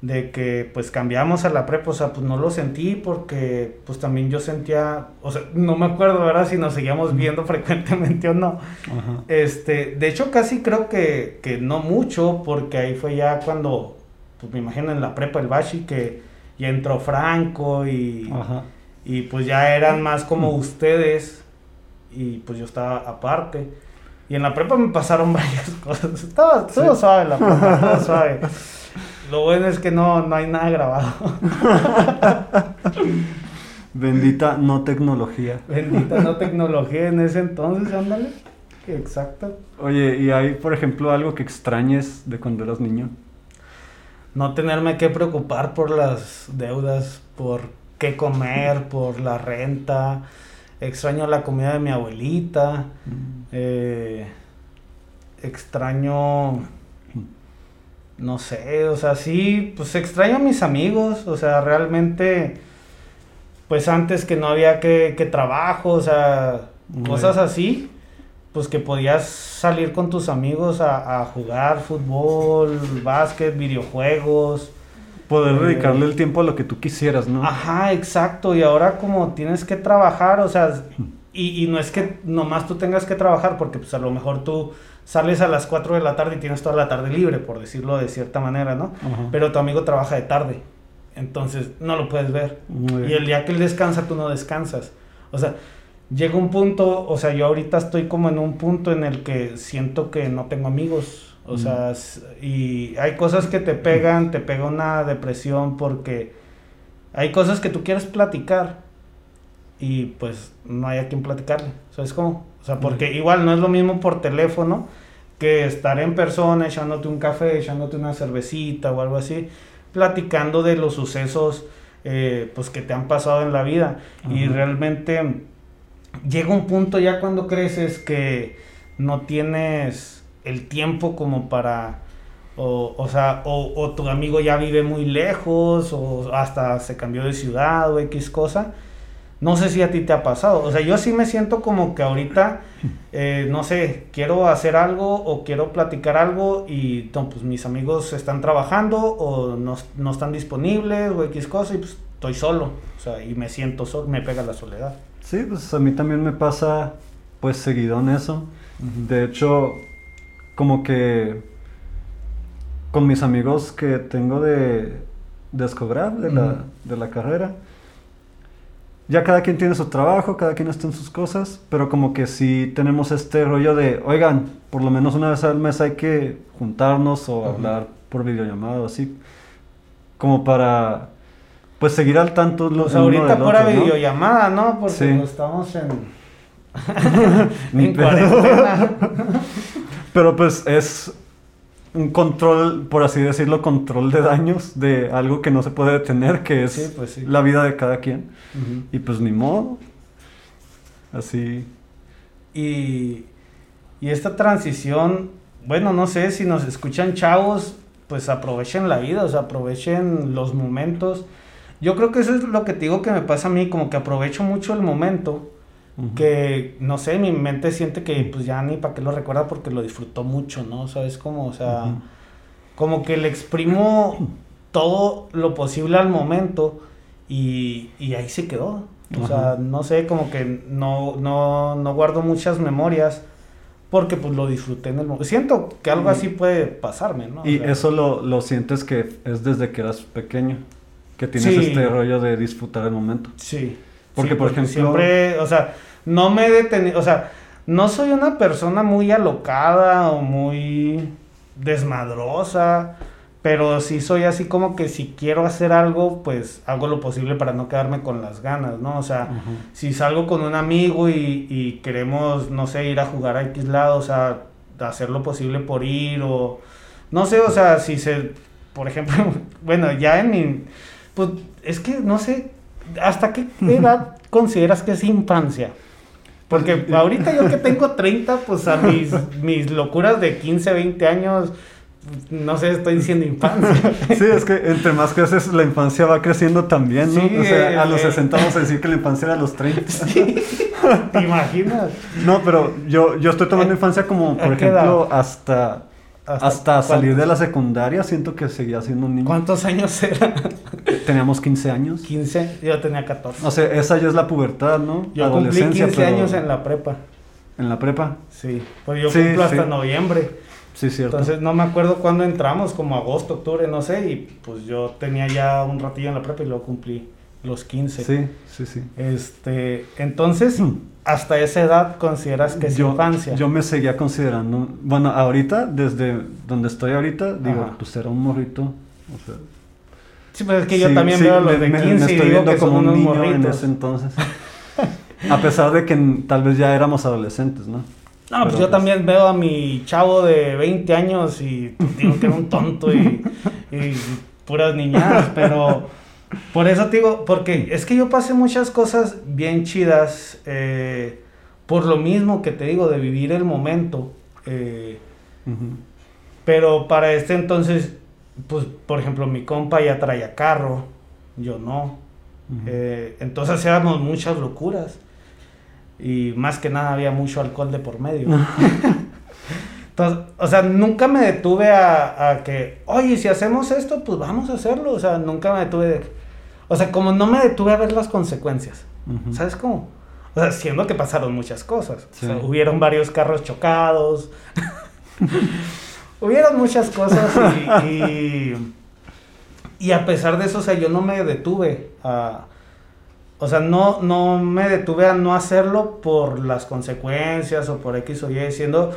de que pues cambiamos a la prepa, o sea, pues no lo sentí porque pues también yo sentía, o sea, no me acuerdo, ¿verdad? Si nos seguíamos viendo frecuentemente o no. Ajá. Este, de hecho casi creo que, que no mucho, porque ahí fue ya cuando, pues me imagino en la prepa el Bashi, que ya entró Franco y... Ajá. Y pues ya eran más como ustedes. Y pues yo estaba aparte. Y en la prepa me pasaron varias cosas. Estaba todo suave la prepa, todo suave. Lo bueno es que no, no hay nada grabado. Bendita no tecnología. Bendita no tecnología en ese entonces, ándale. Exacto. Oye, ¿y hay, por ejemplo, algo que extrañes de cuando eras niño? No tenerme que preocupar por las deudas, por qué comer, por la renta. Extraño la comida de mi abuelita. Eh, extraño, no sé, o sea, sí, pues extraño a mis amigos, o sea, realmente, pues antes que no había que, que trabajo, o sea, cosas así, pues que podías salir con tus amigos a, a jugar fútbol, básquet, videojuegos. Poder Eh, dedicarle el tiempo a lo que tú quisieras, ¿no? Ajá, exacto. Y ahora como tienes que trabajar, o sea, y, y no es que nomás tú tengas que trabajar, porque pues a lo mejor tú sales a las 4 de la tarde y tienes toda la tarde libre, por decirlo de cierta manera, ¿no? Ajá. Pero tu amigo trabaja de tarde, entonces no lo puedes ver. Y el día que él descansa, tú no descansas. O sea, llega un punto, o sea, yo ahorita estoy como en un punto en el que siento que no tengo amigos. O Mm. sea, y hay cosas que te pegan, te pega una depresión porque hay cosas que tú quieres platicar y pues no hay a quien platicarle. ¿Sabes cómo? O sea, porque igual no es lo mismo por teléfono que estar en persona echándote un café, echándote una cervecita o algo así, platicando de los sucesos eh, pues que te han pasado en la vida. Y Ajá. realmente llega un punto ya cuando creces que no tienes el tiempo como para... O, o sea, o, tu amigo ya vive muy lejos, o hasta se cambió de ciudad, o X cosa. No sé si a ti te ha pasado. O sea, yo sí me siento como que ahorita, eh, no sé, quiero hacer algo o quiero platicar algo y no, pues mis amigos están trabajando o no, no están disponibles o X cosa y pues estoy solo. O sea, y me siento solo, me pega la soledad. Sí, pues a mí también me pasa pues seguido en eso. De hecho, como que con mis amigos que tengo de, de Escobrar, de, la, de la carrera, ya cada quien tiene su trabajo, cada quien está en sus cosas, pero como que sí tenemos este rollo de, oigan, por lo menos una vez al mes hay que juntarnos o hablar por videollamada o así, como para pues seguir al tanto lo- Pues uno ahorita del pura otro, ¿no? videollamada, ¿no? Porque Sí. pues, estamos en, Ni en cuarentena. Pero pues es un control, por así decirlo, control de daños de algo que no se puede detener, que es Sí, pues sí. la vida de cada quien. Y pues ni modo. Así. Y, y esta transición, bueno, no sé si nos escuchan chavos, pues aprovechen la vida, o sea, aprovechen los momentos. Yo creo que eso es lo que te digo que me pasa a mí, como que aprovecho mucho el momento, que no sé, mi mente siente que pues ya ni para qué lo recuerda porque lo disfrutó mucho, ¿no? ¿Sabes cómo? O sea, como que le exprimo todo lo posible al momento y, y ahí se quedó. O sea, no sé, como que no, no, no guardo muchas memorias porque pues lo disfruté en el momento. Siento que algo así puede pasarme, ¿no? O Y sea, eso lo, lo sientes que es desde que eras pequeño. Que tienes Sí. este rollo de disfrutar el momento. Sí. Porque, Sí, por ejemplo- Siempre, o sea, no me he detenido, o sea, no soy una persona muy alocada o muy desmadrosa, pero sí soy así como que si quiero hacer algo, pues hago lo posible para no quedarme con las ganas, ¿no? O sea, si salgo con un amigo y, y, queremos, no sé, ir a jugar a X lado, o sea, hacer lo posible por ir o, no sé, o sea, si se, por ejemplo, bueno, ya en mi, pues es que no sé, ¿hasta qué edad consideras que es infancia? Porque pues, ahorita yo que tengo 30, pues a mis, mis locuras de 15, 20 años, no sé, estoy diciendo infancia. Sí, es que entre más creces, la infancia va creciendo también, ¿no? o sea, a los 60 vamos a decir que la infancia era a los 30. Sí, ¿te imaginas? No, pero yo, yo estoy tomando infancia como, por ejemplo, hasta... Hasta, salir de la secundaria siento que seguía siendo un niño. ¿Cuántos años era? Teníamos 15 años. 15, yo tenía 14. O sea, esa ya es la pubertad, ¿no? Yo cumplí 15 años en la prepa. ¿En la prepa? Sí, pues yo cumplo hasta noviembre. Sí, cierto. Entonces no me acuerdo cuándo entramos, como agosto, octubre, no sé, y pues yo tenía ya un ratillo en la prepa y luego cumplí los 15. Sí, sí, sí. Este, entonces. hasta esa edad consideras que es infancia. Yo me seguía considerando, bueno, ahorita, desde donde estoy ahorita, digo, pues era un morrito, o sea... Sí, pues es que yo también veo los de 15 me, estoy y digo que como un niño en ese entonces. A pesar de que tal vez ya éramos adolescentes, ¿no? No, pues yo pues también veo a mi chavo de 20 años y digo que era un tonto y, puras niñadas, pero por eso te digo, porque es que yo pasé muchas cosas bien chidas eh, por lo mismo que te digo, de vivir el momento. Eh, pero para este entonces, pues por ejemplo, mi compa ya traía carro, yo no. Eh, entonces hacíamos muchas locuras y más que nada había mucho alcohol de por medio. Entonces, o sea, nunca me detuve a, que, oye, si hacemos esto, pues vamos a hacerlo. O sea, nunca me detuve de... O sea, como no me detuve a ver las consecuencias. ¿Sabes cómo? O sea, siendo que pasaron muchas cosas. O sea, hubieron varios carros chocados. hubieron muchas cosas y, y, a pesar de eso, o sea, yo no me detuve a o sea, no, no me detuve a no hacerlo por las consecuencias o por X o Y, siendo,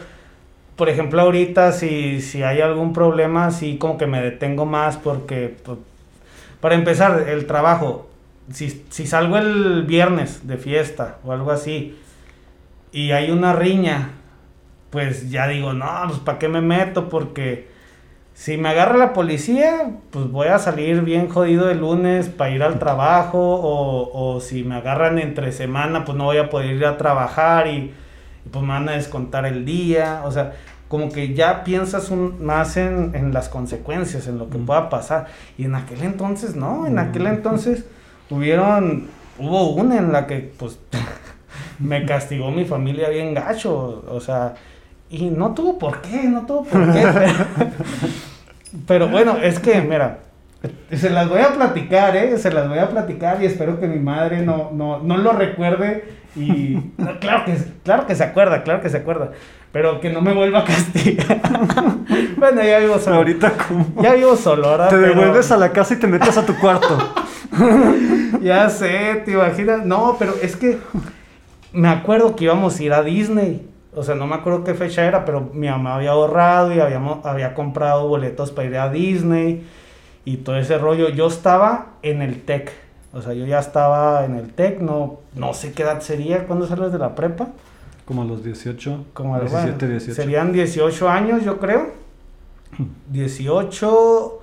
por ejemplo, ahorita si, si hay algún problema, sí como que me detengo más porque, pues, para empezar, el trabajo, si, salgo el viernes de fiesta o algo así y hay una riña, pues ya digo, no, pues ¿para qué me meto? Porque si me agarra la policía, pues voy a salir bien jodido el lunes para ir al trabajo, o, si me agarran entre semana, pues no voy a poder ir a trabajar y, pues me van a descontar el día, o sea, como que ya piensas un, más en, las consecuencias, en lo que pueda pasar, y en aquel entonces no, en aquel entonces hubieron, hubo una en la que pues me castigó mi familia bien gacho, o sea, y no tuvo por qué, no tuvo por qué. Pero, bueno, es que, mira, se las voy a platicar, ¿eh? Se las voy a platicar y espero que mi madre no, no, no lo recuerde. Y claro, que, claro que se acuerda, claro que se acuerda. Pero que no me vuelva a castigar. bueno, ya vivo solo. Ahorita, ¿cómo? Ya vivo solo, ahora. Te devuelves a la casa y te metes a tu cuarto. ya sé, te imaginas. No, pero es que me acuerdo que íbamos a ir a Disney o sea, no me acuerdo qué fecha era, pero mi mamá había ahorrado y habíamos, había comprado boletos para ir a Disney y todo ese rollo. Yo estaba en el TEC, o sea, yo ya estaba en el TEC, no, no sé qué edad sería, ¿cuándo sales de la prepa? Como a los 18, como 17, 18. Serían 18 años, yo creo. 18,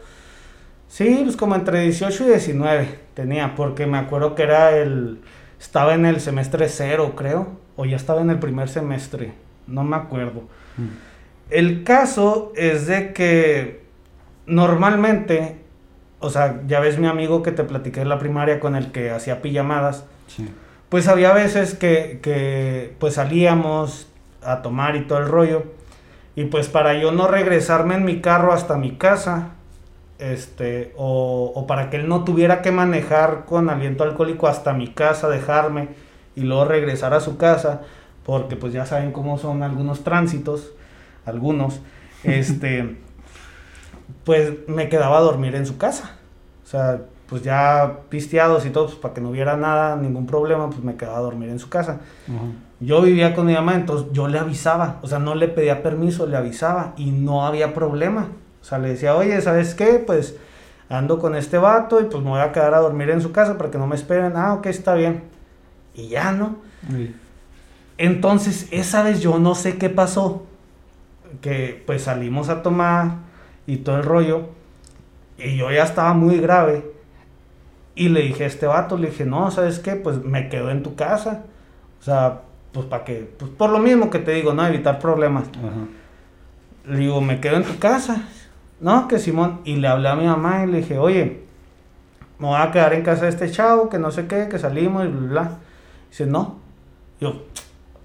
sí, pues como entre 18 y 19 tenía, porque me acuerdo que era el, estaba en el semestre cero, creo o ya estaba en el primer semestre, no me acuerdo. Mm. El caso es de que normalmente, o sea, ya ves mi amigo que te platiqué en la primaria con el que hacía pijamadas, pues había veces que, que pues salíamos a tomar y todo el rollo, y pues para yo no regresarme en mi carro hasta mi casa, este, o, o, para que él no tuviera que manejar con aliento alcohólico hasta mi casa, dejarme, y luego regresar a su casa, porque pues ya saben cómo son algunos tránsitos, algunos, este, pues me quedaba a dormir en su casa. O sea, pues ya pisteados y todo, pues para que no hubiera nada, ningún problema, pues me quedaba a dormir en su casa. Yo vivía con mi mamá, entonces yo le avisaba, o sea, no le pedía permiso, le avisaba y no había problema. O sea, le decía, oye, ¿sabes qué? Pues ando con este vato y pues me voy a quedar a dormir en su casa para que no me esperen. Ah, ok, está bien. Y ya, ¿no? Entonces, esa vez yo no sé qué pasó. Que pues salimos a tomar y todo el rollo. Y yo ya estaba muy grave. Y le dije a este vato, le dije, no, ¿sabes qué? Pues me quedo en tu casa. O sea, pues para que, pues por lo mismo que te digo, ¿no? Evitar problemas. Le digo, me quedo en tu casa. No, que Simón. Y le hablé a mi mamá y le dije, oye, me voy a quedar en casa de este chavo, que no sé qué, que salimos y bla, bla. Dice, no. Yo,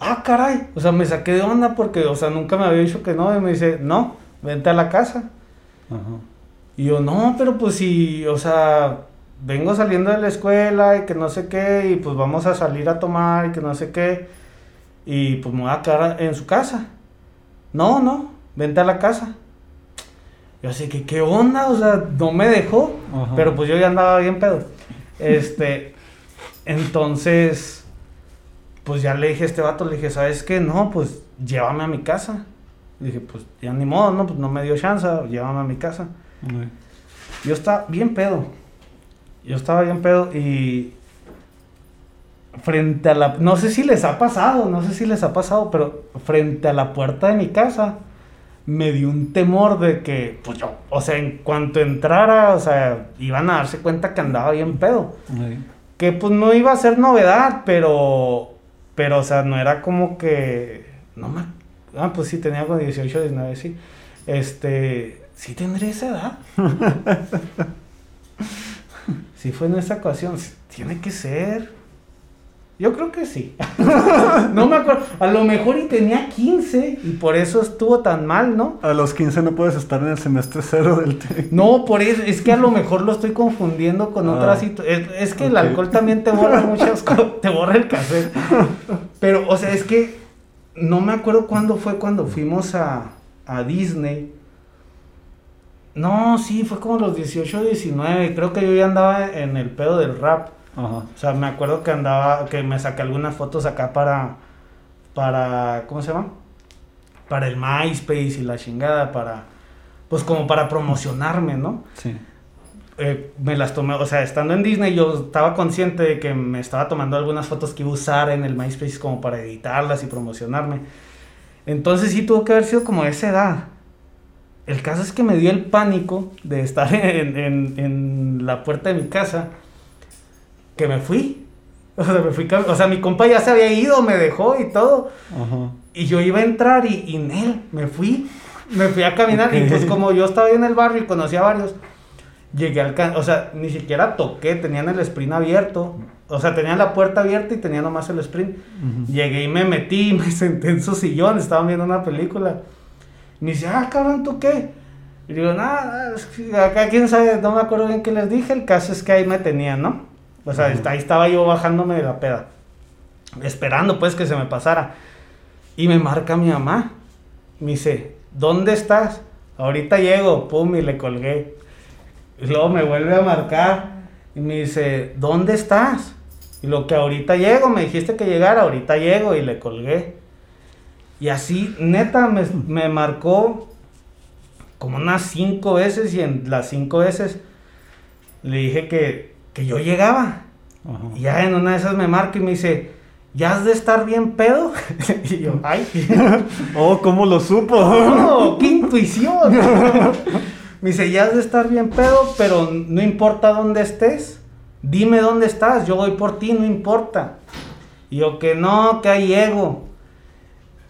ah, caray. O sea, me saqué de onda porque, o sea, nunca me había dicho que no. Y me dice, no, vente a la casa. Y yo, no, pero pues si, o sea, vengo saliendo de la escuela y que no sé qué, y pues vamos a salir a tomar y que no sé qué, y pues me voy a quedar en su casa. No, no, vente a la casa. Yo así que, ¿qué onda? O sea, no me dejó, pero pues yo ya andaba bien pedo. Este, entonces, pues ya le dije a este vato, le dije, ¿sabes qué? No, pues llévame a mi casa. Dije, pues ya ni modo, no, pues no me dio chance, llévame a mi casa. Yo estaba bien pedo yo estaba bien pedo y frente a la... No sé si les ha pasado, no sé si les ha pasado, pero frente a la puerta de mi casa me dio un temor de que, pues yo, o sea, en cuanto entrara, o sea, iban a darse cuenta que andaba bien pedo. Que pues no iba a ser novedad, pero, pero, o sea, no era como que, no me, ah, pues sí, tenía como 18, 19, sí. Este, sí tendría esa edad. Si fue en esa ocasión, tiene que ser. Yo creo que sí. no me acuerdo. A lo mejor y tenía 15 y por eso estuvo tan mal, ¿no? A los 15 no puedes estar en el semestre cero del TEC. No, por eso. Es que a lo mejor lo estoy confundiendo con otra ah, situación. Es, que el alcohol también te borra muchas cosas. Te borra el cassette. Pero, o sea, es que no me acuerdo cuándo fue cuando fuimos a, a Disney no, sí, fue como los 18, 19. Creo que yo ya andaba en el pedo del rap. O sea, me acuerdo que andaba, que me saqué algunas fotos acá para, para, ¿cómo se llama? Para el MySpace y la chingada, para, pues como para promocionarme, ¿no? Sí. Eh, me las tomé, o sea, estando en Disney yo estaba consciente de que me estaba tomando algunas fotos que iba a usar en el MySpace como para editarlas y promocionarme. Entonces sí tuvo que haber sido como de esa edad. El caso es que me dio el pánico de estar en, la puerta de mi casa, que me fui. O sea, me fui, o sea, mi compa ya se había ido, me dejó y todo. Y yo iba a entrar y, y él, me fui. Me fui a caminar y pues como yo estaba ahí en el barrio y conocía a varios, llegué al... O sea, ni siquiera toqué, tenían el sprint abierto. O sea, tenían la puerta abierta y tenía nomás el sprint. Llegué y me metí, me senté en su sillón, estaban viendo una película. Me dice, ah, cabrón, ¿tú qué? Y digo, nada, acá quién sabe, no me acuerdo bien qué les dije, el caso es que ahí me tenían, ¿no? O sea, ahí estaba yo bajándome de la peda, esperando pues que se me pasara. Y me marca mi mamá, me dice, ¿dónde estás? Ahorita llego, pum, y le colgué. Y luego me vuelve a marcar y me dice, ¿dónde estás? Y lo que ahorita llego, me dijiste que llegara, ahorita llego y le colgué. Y así, neta, me, marcó como unas cinco veces y en las cinco veces le dije que, yo llegaba. Y ya en una de esas me marca y me dice, ¿ya has de estar bien pedo? y yo, ay. oh, ¿cómo lo supo? oh, qué intuición. Me dice, ya has de estar bien pedo, pero no importa dónde estés. Dime dónde estás, yo voy por ti, no importa. Y yo, que no, que hay ego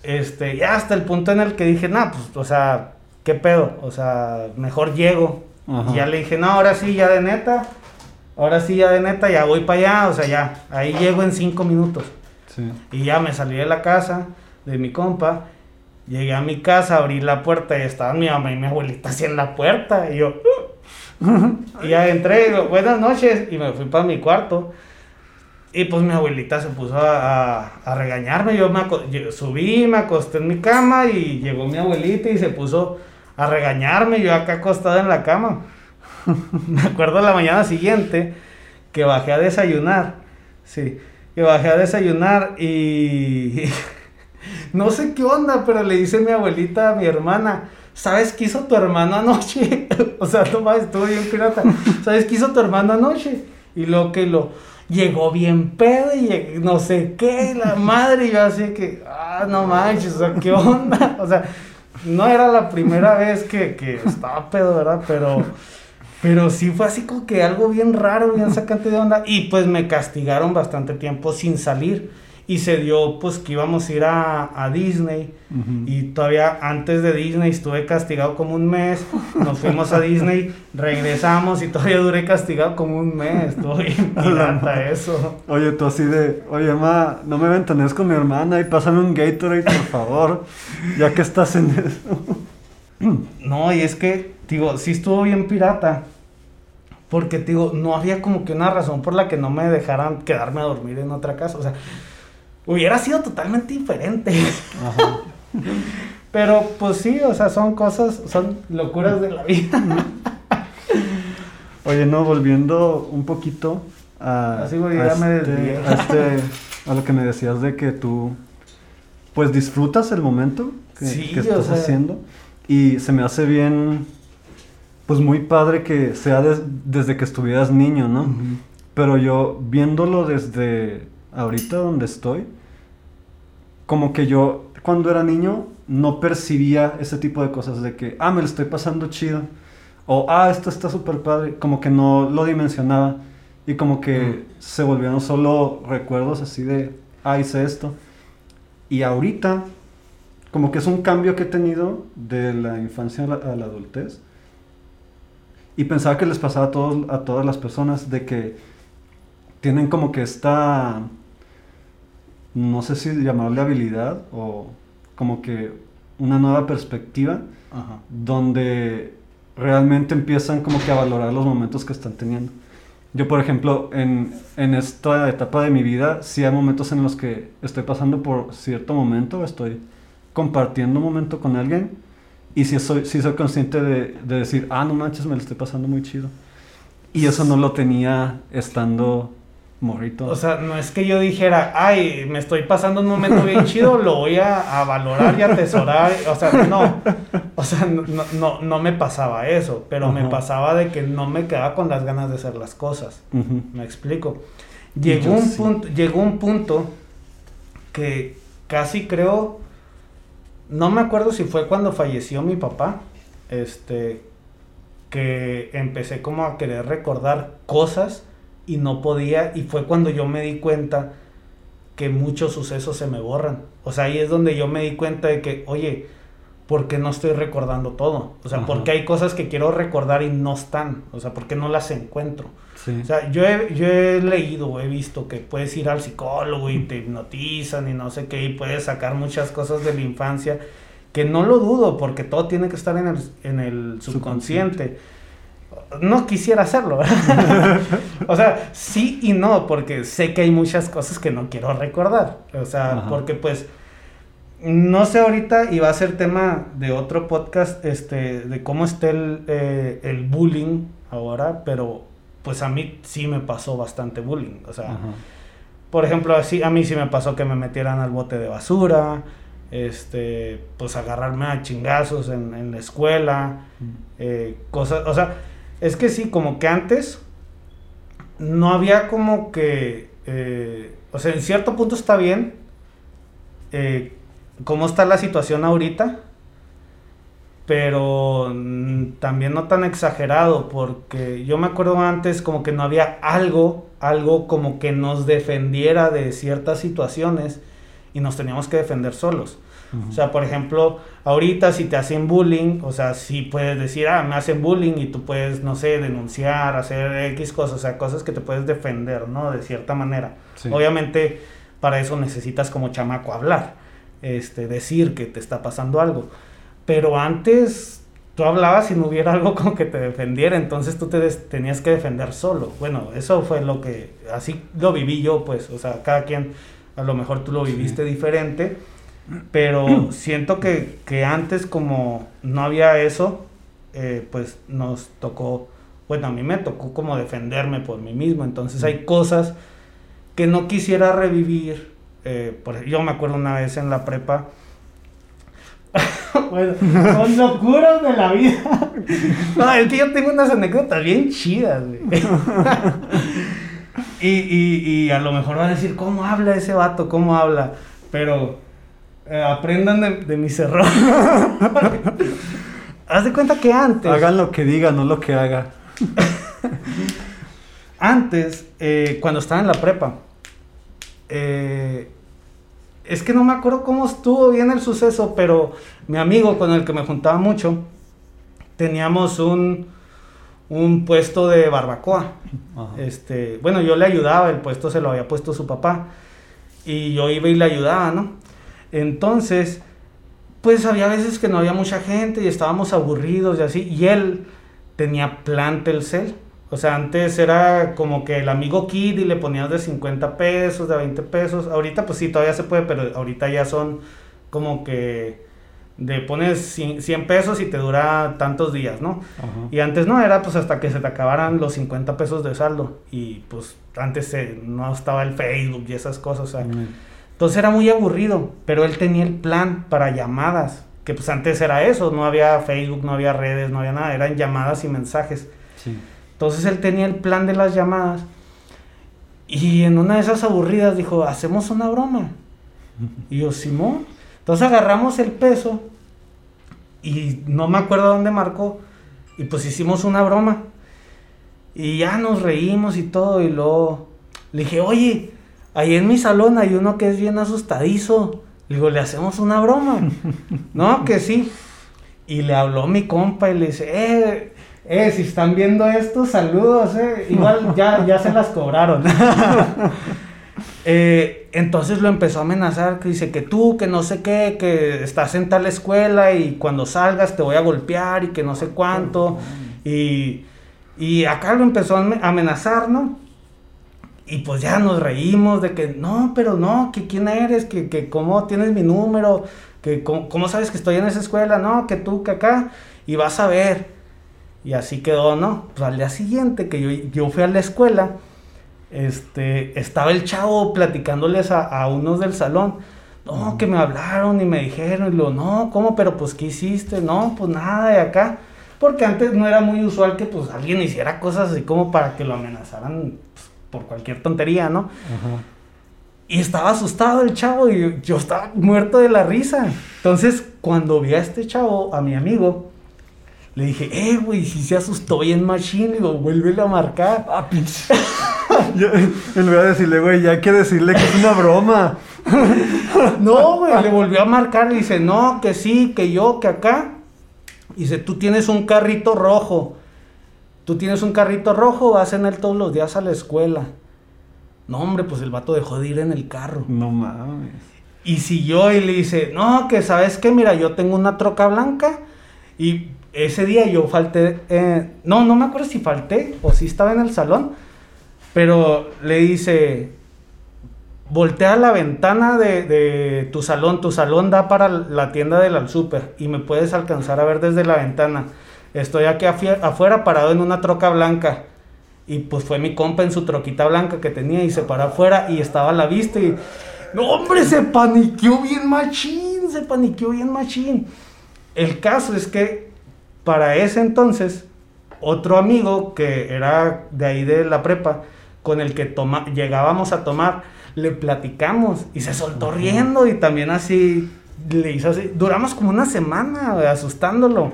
este, ya hasta el punto en el que dije, nah, pues, o sea, ¿qué pedo? O sea, mejor llego. Y ya le dije, no, ahora sí, ya de neta, ahora sí, ya de neta, ya voy para allá, o sea, ya, ahí llego en cinco minutos. Y ya me salí de la casa de mi compa, llegué a mi casa, abrí la puerta y estaban mi mamá y mi abuelita así en la puerta, y yo, y ya entré, y digo, buenas noches, y me fui para mi cuarto. Y pues mi abuelita se puso a, regañarme. Yo me subí, me acosté en mi cama y llegó mi abuelita y se puso a regañarme. Yo acá acostado en la cama. me acuerdo la mañana siguiente que bajé a desayunar. Sí, que bajé a desayunar y no sé qué onda, pero le dice mi abuelita a mi hermana, ¿sabes qué hizo tu hermano anoche? o sea, no mames, estuvo bien pirata. ¿Sabes qué hizo tu hermano anoche? Y lo que lo llegó bien pedo y no sé qué, la madre, y yo así que, ah, no manches, o sea, ¿qué onda? O sea, no era la primera vez que, que estaba pedo, ¿verdad? Pero, pero sí fue así como que algo bien raro, bien sacante de onda. Y pues me castigaron bastante tiempo sin salir y se dio pues que íbamos a ir a, Disney y todavía antes de Disney estuve castigado como un mes, nos fuimos a Disney, regresamos y todavía duré castigado como un mes, estuvo bien eso. Oye, tú así de, oye ma, no me ventanes con mi hermana y pásame un Gatorade por favor, ya que estás en eso. no, y es que, digo, sí estuvo bien pirata. Porque, digo, no había como que una razón por la que no me dejaran quedarme a dormir en otra casa. O sea, hubiera sido totalmente diferente. Pero pues sí, o sea, son cosas, son locuras de la vida. Oye, no, volviendo un poquito a, Así ya me este, a, este, a lo que me decías de que tú, pues disfrutas el momento que, estás haciendo y se me hace bien, pues muy padre que sea desde que estuvieras niño, ¿no? Pero yo viéndolo desde ahorita donde estoy, como que yo cuando era niño no percibía ese tipo de cosas de que, ah, me lo estoy pasando chido, o ah, esto está súper padre, como que no lo dimensionaba y como que se volvieron solo recuerdos así de, ah, hice esto. Y ahorita, como que es un cambio que he tenido de la infancia a la, a la adultez. Y pensaba que les pasaba a, todos, a todas las personas de que tienen como que esta no sé si llamarle habilidad o como que una nueva perspectiva donde realmente empiezan como que a valorar los momentos que están teniendo. Yo, por ejemplo, en, en, esta etapa de mi vida, sí hay momentos en los que estoy pasando por cierto momento, estoy compartiendo un momento con alguien y sí soy, sí soy consciente de, de decir, ah, no manches, me lo estoy pasando muy chido. Y eso no lo tenía estando morrito. O sea, no es que yo dijera, ay, me estoy pasando un momento bien chido, lo voy a, valorar y atesorar. O sea, no. O sea, no, no, me pasaba eso, pero me pasaba de que no me quedaba con las ganas de hacer las cosas. Me explico. Llegó un, punto, llegó un punto que casi creo, no me acuerdo si fue cuando falleció mi papá, este, que empecé como a querer recordar cosas y no podía y fue cuando yo me di cuenta que muchos sucesos se me borran. O sea, ahí es donde yo me di cuenta de que, oye, ¿por qué no estoy recordando todo? O sea, porque hay cosas que quiero recordar y no están. O sea, ¿por qué no las encuentro? O sea, yo he, yo he leído, he visto que puedes ir al psicólogo y te hipnotizan y no sé qué, y puedes sacar muchas cosas de la infancia, que no lo dudo, porque todo tiene que estar en el, en el subconsciente no quisiera hacerlo, o sea, sí y no, porque sé que hay muchas cosas que no quiero recordar. O sea, porque pues, no sé ahorita, y va a ser tema de otro podcast, este, de cómo está el, eh, el bullying ahora, pero pues a mí sí me pasó bastante bullying. O sea, por ejemplo, así, a mí sí me pasó que me metieran al bote de basura, este, pues agarrarme a chingazos en, en la escuela, eh, cosas, o sea, es que sí, como que antes no había como que, eh, o sea, en cierto punto está bien eh, cómo está la situación ahorita, pero también no tan exagerado, porque yo me acuerdo antes como que no había algo, algo como que nos defendiera de ciertas situaciones y nos teníamos que defender solos. O sea, por ejemplo, ahorita si te hacen bullying, o sea, si puedes decir, ah, me hacen bullying y tú puedes, no sé, denunciar, hacer X cosas, o sea, cosas que te puedes defender, ¿no? De cierta manera. Obviamente, para eso necesitas como chamaco hablar, este, decir que te está pasando algo. Pero antes tú hablabas y no hubiera algo como que te defendiera, entonces tú te tenías que defender solo. Bueno, eso fue lo que, así lo viví yo, pues, o sea, cada quien, a lo mejor tú lo viviste diferente pero siento que, antes como no había eso, eh, pues nos tocó bueno, a mí me tocó como defenderme por mí mismo, entonces hay cosas que no quisiera revivir. Eh, por, yo me acuerdo una vez en la prepa, bueno, son locuras de la vida. No, es que yo tengo unas anécdotas bien chidas, güey. y, y, y, a lo mejor van a decir, ¿cómo habla ese vato? ¿Cómo habla? Pero eh, aprendan de, de, mis errores. Haz de cuenta que antes. Hagan lo que diga, no lo que haga. antes, eh, cuando estaba en la prepa, eh, es que no me acuerdo cómo estuvo bien el suceso, pero mi amigo con el que me juntaba mucho, teníamos un, un puesto de barbacoa. Este, bueno, yo le ayudaba, el puesto se lo había puesto su papá. Y yo iba y le ayudaba, ¿no? Entonces, pues había veces que no había mucha gente y estábamos aburridos y así. Y él tenía plan Telcel. O sea, antes era como que el amigo Kid y le ponías de 50 pesos, de 20 pesos. Ahorita pues sí, todavía se puede, pero ahorita ya son como que de pones 100 pesos y te dura tantos días, ¿no? Y antes no, era pues hasta que se te acabaran los 50 pesos de saldo. Y pues antes no estaba el Facebook y esas cosas, o sea. Entonces era muy aburrido, pero él tenía el plan para llamadas, que pues antes era eso, no había Facebook, no había redes, no había nada, eran llamadas y mensajes. Sí. Entonces él tenía el plan de las llamadas. Y en una de esas aburridas dijo, hacemos una broma. Y yo, Simón. Entonces agarramos el peso y no me acuerdo dónde marcó. Y pues hicimos una broma. Y ya nos reímos y todo. Y luego le dije, oye, ahí en mi salón hay uno que es bien asustadizo. Le digo, le hacemos una broma. no, que sí. Y le habló mi compa y le dice, eh, eh, si están viendo esto, saludos, eh. Igual ya, ya se las cobraron. eh, entonces lo empezó a amenazar, que dice que tú, que no sé qué, que estás en tal escuela y cuando salgas te voy a golpear y que no sé cuánto. Y, y acá lo empezó a amenazar, ¿no? Y pues ya nos reímos de que, no, pero no, que quién eres, que, que cómo tienes mi número, que cómo, cómo sabes que estoy en esa escuela, no, que tú, que acá, y vas a ver. Y así quedó, ¿no? Pues al día siguiente que yo, yo fui a la escuela, este, estaba el chavo platicándoles a, a unos del salón. No, que me hablaron y me dijeron, y lo, no, ¿cómo? Pero pues, ¿qué hiciste? No, pues nada de acá. Porque antes no era muy usual que pues alguien hiciera cosas así como para que lo amenazaran por cualquier tontería, ¿no? Y estaba asustado el chavo y yo estaba muerto de la risa. Entonces, cuando vi a este chavo, a mi amigo, le dije, eh, güey, si se asustó bien machine, le digo, vuélvele a marcar. Ah, pinche. Yo, en lugar de decirle, güey, ya hay que decirle que es una broma. no, güey, le volvió a marcar y dice, no, que sí, que yo, que acá. Y dice, tú tienes un carrito rojo. Tú tienes un carrito rojo, vas en él todos los días a la escuela. No, hombre, pues el vato dejó de ir en el carro. No mames. Y siguió y le dice, no, que sabes qué, mira, yo tengo una troca blanca y ese día yo falté, eh, no, no me acuerdo si falté o si estaba en el salón, pero le dice, voltea la ventana de, de, tu salón, tu salón da para la tienda del super y me puedes alcanzar a ver desde la ventana. Estoy aquí afuera parado en una troca blanca. Y pues fue mi compa en su troquita blanca que tenía y se paró afuera y estaba a la vista y... No, hombre, se paniqueó bien machín, se paniqueó bien machín. El caso es que para ese entonces, otro amigo que era de ahí de la prepa, con el que toma, llegábamos a tomar, le platicamos y se soltó riendo y también así le hizo así. Duramos como una semana asustándolo.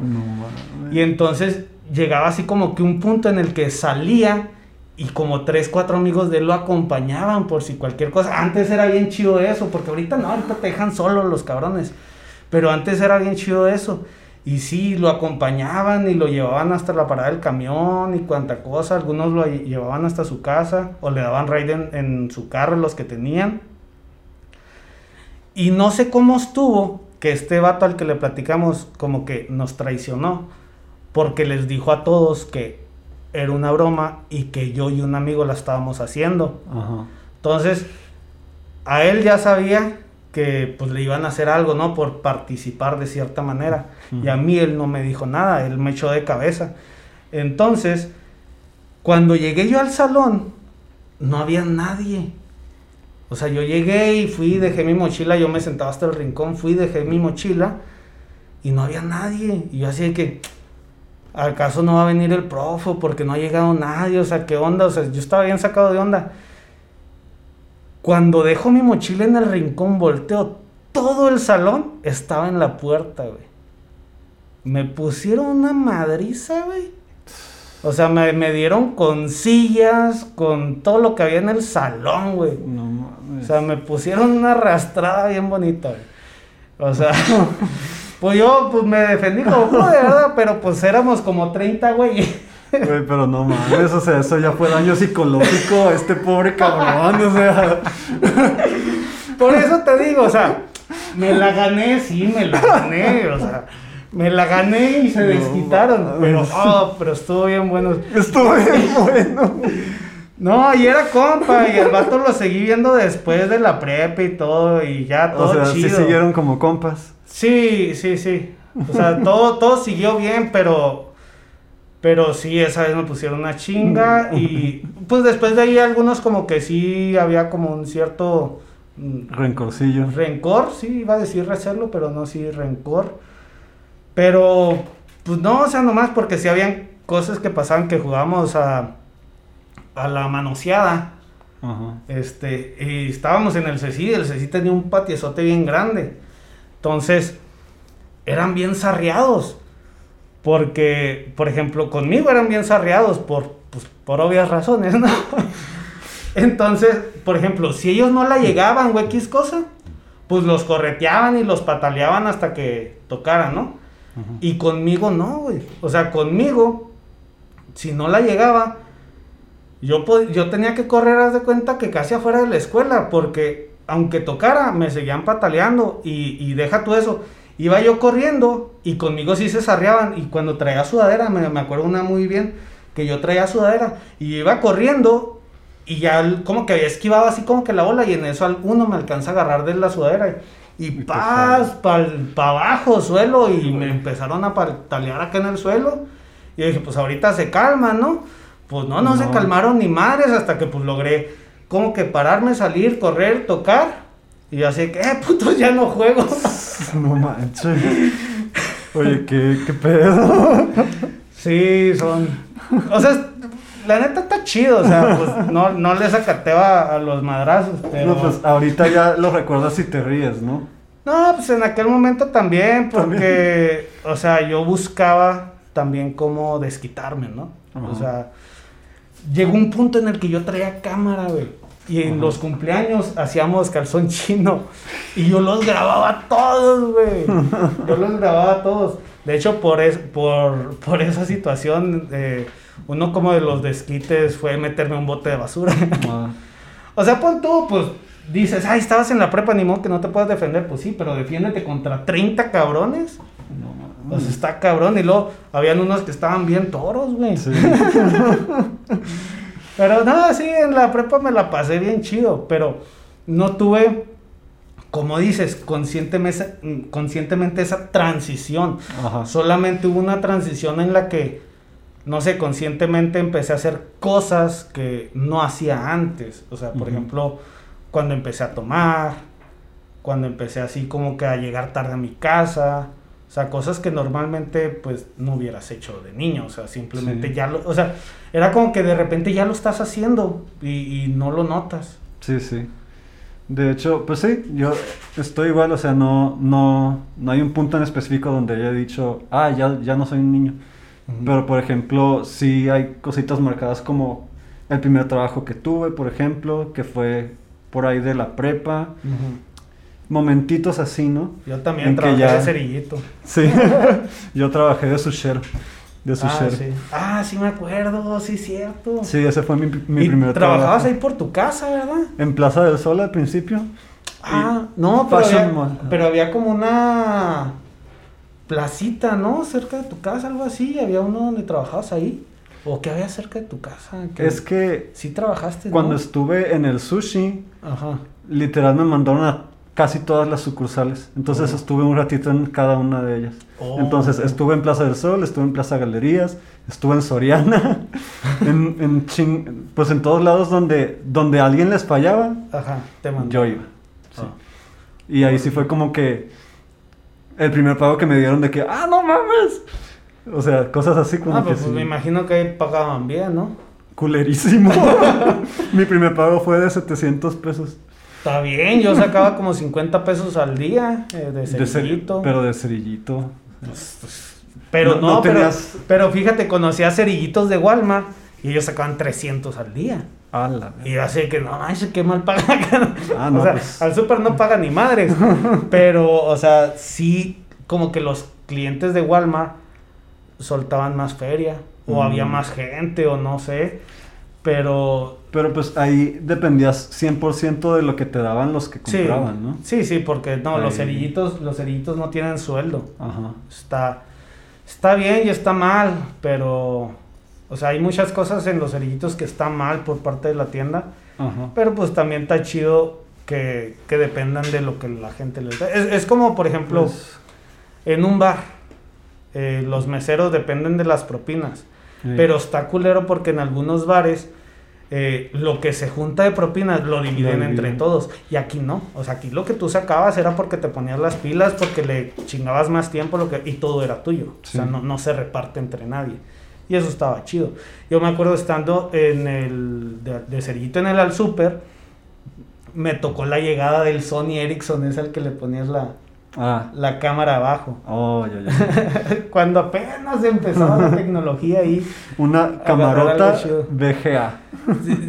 Y entonces llegaba así como que un punto en el que salía y como tres, cuatro amigos de él lo acompañaban por si cualquier cosa. Antes era bien chido eso, porque ahorita no, ahorita te dejan solo los cabrones. Pero antes era bien chido eso. Y sí, lo acompañaban y lo llevaban hasta la parada del camión y cuanta cosa. Algunos lo llevaban hasta su casa o le daban raid en, en su carro los que tenían. Y no sé cómo estuvo que este vato al que le platicamos como que nos traicionó. Porque les dijo a todos que era una broma y que yo y un amigo la estábamos haciendo. Entonces, a él ya sabía que pues le iban a hacer algo, ¿no? Por participar de cierta manera. Y a mí él no me dijo nada, él me echó de cabeza. Entonces, Cuando llegué yo al salón, no había nadie. O sea, yo llegué y fui, dejé mi mochila, yo me sentaba hasta el rincón, fui, dejé mi mochila y no había nadie. Y yo así de que, ¿acaso no va a venir el profe? Porque no ha llegado nadie, o sea, ¿qué onda? O sea, yo estaba bien sacado de onda. Cuando dejo mi mochila en el rincón, volteo, todo el salón estaba en la puerta, güey. Me pusieron una madriza, güey. O sea, me, me dieron con sillas, con todo lo que había en el salón, güey. No mames. O sea, me pusieron una arrastrada bien bonita, güey. O sea, pues yo pues me defendí como pude, ¿verdad? Pero pues éramos como 30, güey. Güey, pero no mames, o sea, eso ya fue daño psicológico a este pobre cabrón, o sea. Por eso te digo, o sea, me la gané, sí, me la gané, o sea, me la gané y se No desquitaron. Pero, oh, pero estuvo bien bueno. Estuvo bien bueno. No, y era compa, y el vato lo seguí viendo después de la prepa y todo, y ya todo O sea, chido. sí siguieron como compas. Sí, sí, sí. O sea, todo, todo siguió bien, pero. Pero sí, esa vez me pusieron una chinga. Y pues después de ahí algunos como que sí había como un cierto mm, Rencorcillo. rencor, sí, iba a decir recelo, pero no sí rencor. Pero, pues no, o sea, nomás porque sí habían cosas que pasaban que jugábamos a, a la manoseada. Ajá. Este, y estábamos en el CECI, el CECI tenía un patiezote bien grande. Entonces, eran bien sarriados. Porque, por ejemplo, conmigo eran bien sarriados por, pues, por obvias razones, ¿no? Entonces, por ejemplo, si ellos no la llegaban o X cosa, pues los correteaban y los pataleaban hasta que tocaran, ¿no? Ajá. Y conmigo no, güey. O sea, conmigo, si no la llegaba, yo, yo tenía que correr, haz de cuenta que casi afuera de la escuela, porque aunque tocara, me seguían pataleando. Y, y deja tú eso. Iba yo corriendo y conmigo sí se sarreaban. Y cuando traía sudadera, me, me acuerdo una muy bien, que yo traía sudadera. Y iba corriendo y ya como que había esquivado así como que la bola. Y en eso al- uno me alcanza a agarrar de la sudadera. Y paz, para abajo, suelo. Y me empezaron a patalear acá en el suelo. Y dije, pues ahorita se calman, ¿no? Pues no, no, se calmaron ni madres hasta que pues logré como que pararme, salir, correr, tocar. Y así que, eh, putos, ya no juego. No manches. Oye, ¿qué, qué pedo? sí, son... O sea, la neta está chido, o sea, pues no, no les acateo a, los madrazos, pero... No, pues ahorita ya lo recuerdas y te ríes, ¿no? No, pues en aquel momento también, porque, o sea, yo buscaba también cómo desquitarme, ¿no? O sea, llegó un punto en el que yo traía cámara, güey. Y en Ajá. los cumpleaños hacíamos calzón chino. Y yo los grababa todos, güey. Yo los grababa todos. De hecho, por, es, por, por esa situación, eh, uno como de los desquites fue meterme un bote de basura. Ah, O sea, pon tú, pues dices, ay, estabas en la prepa, ni modo que no te puedas defender. Pues sí, pero defiéndete contra 30 cabrones. no Sea, está cabrón. Y luego habían unos que estaban bien toros, güey. Sí. Pero no, sí, en la prepa me la pasé bien chido. Pero no tuve, como dices, conscientemente, conscientemente esa transición. Ajá. Solamente hubo una transición en la que, no sé, conscientemente empecé a hacer cosas que no hacía antes. O sea, por ejemplo, cuando empecé a tomar, cuando empecé así como que a llegar tarde a mi casa. O sea, cosas que normalmente pues no hubieras hecho de niño. O sea, simplemente Sí. ya lo... O sea, era como que de repente ya lo estás haciendo y, y no lo notas. Sí, sí. De hecho, pues sí, yo estoy igual, o sea, no, no, no hay un punto en específico donde haya dicho, ah, ya, ya no soy un niño. Pero, por ejemplo, sí hay cositas marcadas como el primer trabajo que tuve, por ejemplo, que fue por ahí de la prepa. Ujú. Momentitos así, ¿no? Yo también En que trabajé ya- de cerillito. Sí. yo trabajé de sushero. De Ah, sushero. sí. ah, sí me acuerdo, sí, cierto. Sí, ese fue mi, mi y primer trabajabas trabajo. ahí por tu casa, ¿verdad? En Plaza del Sol al principio. Ah, no, pero había, Mall. pero había como una placita, ¿no? Cerca de tu casa, algo así. Había uno donde trabajabas ahí. ¿O qué había cerca de tu casa? Es que sí trabajaste, ¿no? cuando estuve en el sushi, Ajá. literal me mandaron a casi todas las sucursales. Entonces Oh. estuve un ratito en cada una de ellas. Oh, Entonces estuve en Plaza del Sol, estuve en Plaza Galerías, estuve en Soriana, en, en chin- pues en todos lados donde, donde alguien les fallaba, Ajá, te mandó. yo iba. sí. Ah. Y ahí sí fue como que el primer pago que me dieron de que, ah, no mames. O sea, cosas así como Ah, que pues, sí, me imagino que ahí pagaban bien, ¿no? culerísimo. Mi primer pago fue de 700 pesos. Está bien, yo sacaba como 50 pesos al día eh, de De cer- cerillito. pero de cerillito. Pero No- no, no pero, tenías- pero fíjate, conocía cerillitos de Walmart y ellos sacaban 300 al día. Y yo así que no manches, qué mal pagan. Ah, no, o sea, pues. al súper no pagan ni madres. pero, o sea, sí, como que los clientes de Walmart soltaban más feria. O Mm. había más gente, o no sé. Pero Pero pues ahí dependías 100% de lo que te daban los que sí, compraban, ¿no? sí, sí, porque no, los cerillitos, los cerillitos no tienen sueldo. Ajá. Está, está bien y está mal, pero, o sea, hay muchas cosas en los cerillitos que están mal por parte de la tienda, Ajá. pero pues también está chido que, que dependan de lo que la gente les da. Es, es como, por ejemplo, Pues, en un bar, eh, los meseros dependen de las propinas, sí. pero está culero porque en algunos bares... eh, lo que se junta de propinas lo dividen entre todos. Y aquí no. O sea, aquí lo que tú sacabas era porque te ponías las pilas, porque le chingabas más tiempo lo que, y todo era tuyo. O sea, no, no se reparte entre nadie. Y eso estaba chido. Yo me acuerdo estando en el de, de cerillito en el al super, me tocó la llegada del Sony Ericsson, es el que le ponías la, Ah. la cámara abajo. Oh. Cuando apenas empezaba la tecnología ahí, Una camarota. VGA.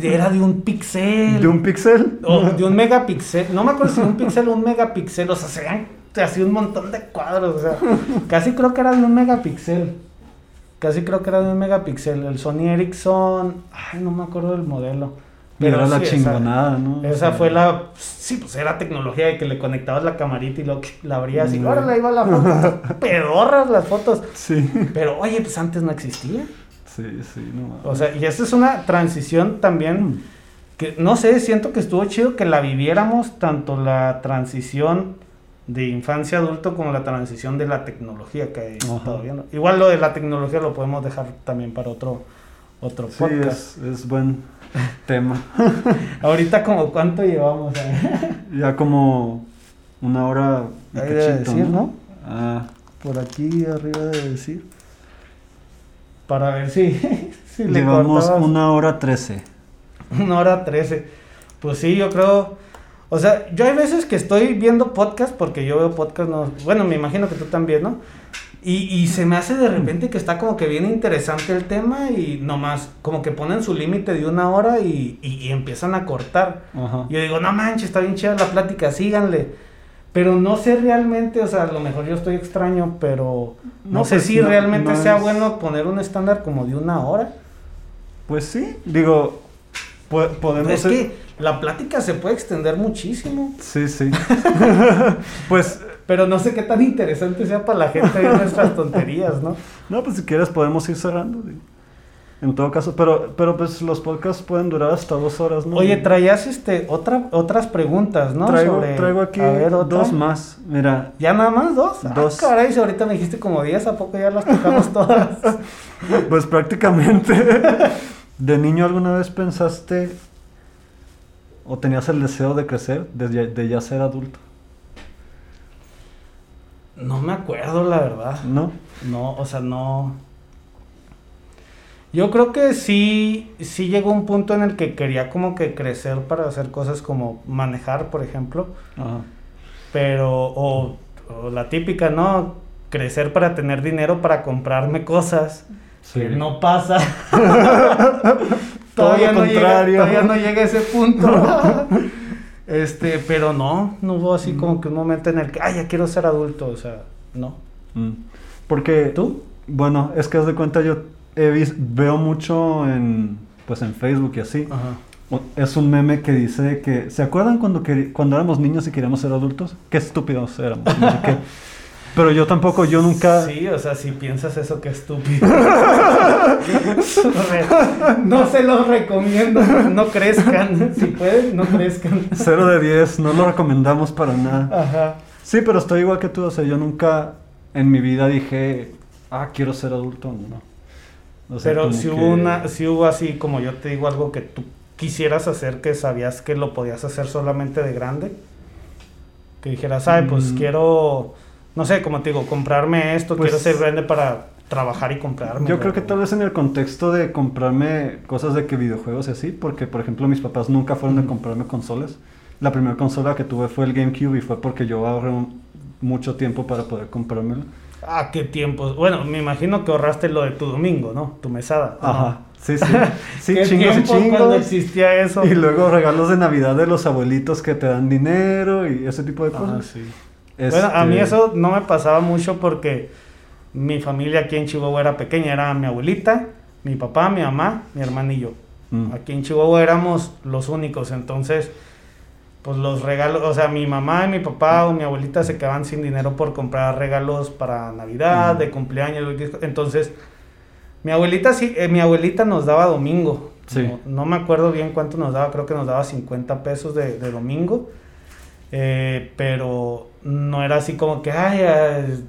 era de un pixel. ¿De un pixel? O de un megapíxel, no me acuerdo si de un píxel o un megapíxel, o sea, se veían así un montón de cuadros, o sea, casi creo que era de un megapíxel. Casi creo que era de un megapíxel. El Sony Ericsson, ay, no me acuerdo del modelo. Y era la sí, esa- chingonada, ¿no? Esa, O sea, fue la, sí, pues era tecnología de que le conectabas la camarita y lo la abrías y Mm. ahora iba la foto, pedorras las fotos. Sí. Pero oye, pues antes no existía. Sí, sí, no. O sea, y esa es una transición también que no sé, siento que estuvo chido que la viviéramos tanto la transición de infancia a adulto como la transición de la tecnología que estado viendo. Igual lo de la tecnología lo podemos dejar también para otro otro sí, podcast. es, es buen tema. Ahorita como cuánto llevamos Ya como una hora y Ahí cachito, decir, ¿no? Ah, por aquí arriba de decir para ver si, si le llevamos una hora trece. Una hora trece. Pues sí, yo creo. O sea, yo hay veces que estoy viendo podcast, porque yo veo podcast, no, bueno, me imagino que tú también, ¿no? Y, y se me hace de repente que está como que bien interesante el tema y nomás como que ponen su límite de una hora y, y- y empiezan a cortar. Ajá. Yo digo, no manches, está bien chida la plática, síganle. Pero no sé realmente, o sea, a lo mejor yo estoy extraño, pero no, No, sé pues, si no- realmente no sea es- bueno poner un estándar como de una hora. Pues sí, digo, po- podemos... Es que la plática se puede extender muchísimo. Sí, sí. pues, Pero no sé qué tan interesante sea para la gente nuestras tonterías, ¿no? no, pues si quieres podemos ir cerrando. En todo caso, pero, pero pues los podcasts pueden durar hasta dos horas, ¿no? Oye, traías este otra, otras preguntas, ¿no? traigo, Sobre- traigo aquí ver, dos más. Mira, ¿Ya nada más dos? Dos. Ah, caray, si ahorita me dijiste como 10, ¿a poco ya las tocamos todas? pues prácticamente, ¿de niño alguna vez pensaste o tenías el deseo de crecer, de, de ya ser adulto? No me acuerdo, la verdad. ¿No? No, o sea, no. Yo creo que sí, sí llegó un punto en el que quería como que crecer para hacer cosas como manejar, por ejemplo. Ajá. Pero, o, o la típica, ¿no? Crecer para tener dinero para comprarme cosas. Sí. Que no pasa. Todo todavía, lo no llega, contrario. todavía no llega a ese punto. este, pero no, no hubo así como que un momento en el que, ay, ya quiero ser adulto. O sea, no. Mm. Porque ¿Tú? Bueno, es que haz de cuenta yo he vis- veo mucho en pues en Facebook y así. Ajá. Es un meme que dice que ¿se acuerdan cuando cuando éramos niños y queríamos ser adultos? Qué estúpidos éramos. Pero yo tampoco, yo nunca... Sí, o sea, si piensas eso, qué estúpido. no se los recomiendo, no crezcan. Si pueden, no crezcan. Cero de 10, no lo recomendamos para nada. Ajá. Sí, pero estoy igual que tú, o sea, yo nunca en mi vida dije, ah, quiero ser adulto, no. O sea, pero si hubo una, si hubo así, como yo te digo, algo que tú quisieras hacer que sabías que lo podías hacer solamente de grande. Que dijeras, ay, pues mm. quiero no sé, como te digo, comprarme esto, quiero pues ser grande para trabajar y comprarme. Yo creo que tal vez en el contexto de comprarme cosas de que videojuegos y así, porque por ejemplo mis papás nunca fueron a comprarme consolas. La primera consola que tuve fue el GameCube y fue porque yo ahorré mucho tiempo para poder comprármelo. Ah, qué tiempo. Bueno, me imagino que ahorraste lo de tu domingo, ¿no? Tu mesada. Ajá. Sí, sí. Sí, ¿Qué chingos y chingos. cuando existía eso. Y luego regalos de Navidad de los abuelitos que te dan dinero y ese tipo de cosas. Ah, sí. Bueno, a mí eso no me pasaba mucho porque mi familia aquí en Chihuahua era pequeña, era mi abuelita, mi papá, mi mamá, mi hermano y yo. Mm. Aquí en Chihuahua éramos los únicos, entonces, pues los regalos, o sea, mi mamá y mi papá o mi abuelita se quedaban sin dinero por comprar regalos para Navidad, mm. de cumpleaños, entonces, mi abuelita sí, eh, mi abuelita nos daba domingo. No, me acuerdo bien cuánto nos daba, creo que nos daba 50 pesos de, de domingo. Eh, pero no era así como que, ay,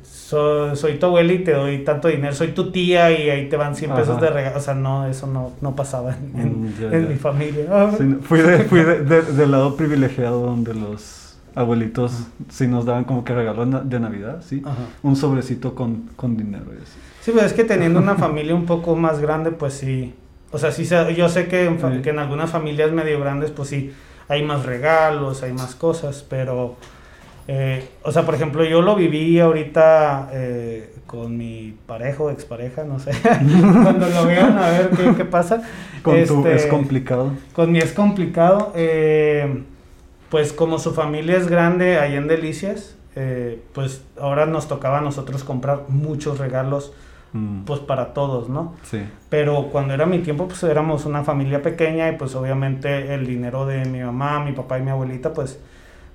soy, tu abuela y te doy tanto dinero, soy tu tía y ahí te van 100 pesos de regalo. O sea, no, eso no, no pasaba en, mm, mi familia. fui de, fui del lado privilegiado donde los abuelitos sí nos daban como que regalo de Navidad, sí. Un sobrecito con, con dinero y así. Sí, pues es que teniendo una familia un poco más grande, pues sí. O sea, sí, yo sé que que en algunas familias medio grandes, pues sí hay más regalos, hay más cosas, pero, eh, o sea, por ejemplo, yo lo viví ahorita eh, con mi pareja o expareja, no sé, cuando lo vean a ver qué, pasa. Con tu es este, complicado. Con mi es complicado, eh, pues como su familia es grande ahí en Delicias, pues ahora nos tocaba a nosotros comprar muchos regalos Mm. pues para todos, ¿no? Sí. Pero cuando era mi tiempo, pues éramos una familia pequeña y pues obviamente el dinero de mi mamá, mi papá y mi abuelita, pues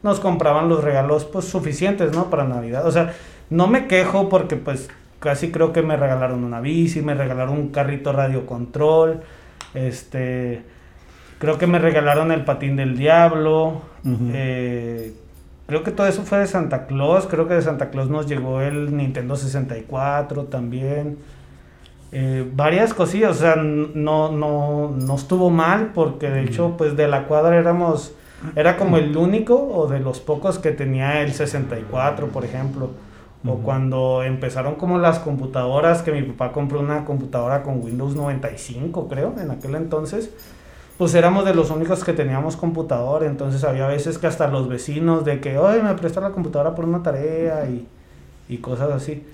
nos compraban los regalos pues suficientes, ¿no? Para Navidad. O sea, no me quejo porque pues casi creo que me regalaron una bici, me regalaron un carrito radio control, este, creo que me regalaron el patín del diablo, eh, Creo que todo eso fue de Santa Claus. Creo que de Santa Claus nos llegó el Nintendo 64 también. Eh, varias cosillas, o sea, no, no, no estuvo mal porque de hecho, pues de la cuadra éramos, era como el único o de los pocos que tenía el 64, por ejemplo. O cuando empezaron como las computadoras, que mi papá compró una computadora con Windows 95, creo, en aquel entonces pues éramos de los únicos que teníamos computador, entonces había veces que hasta los vecinos de que, oye, me presta la computadora por una tarea y, y cosas así.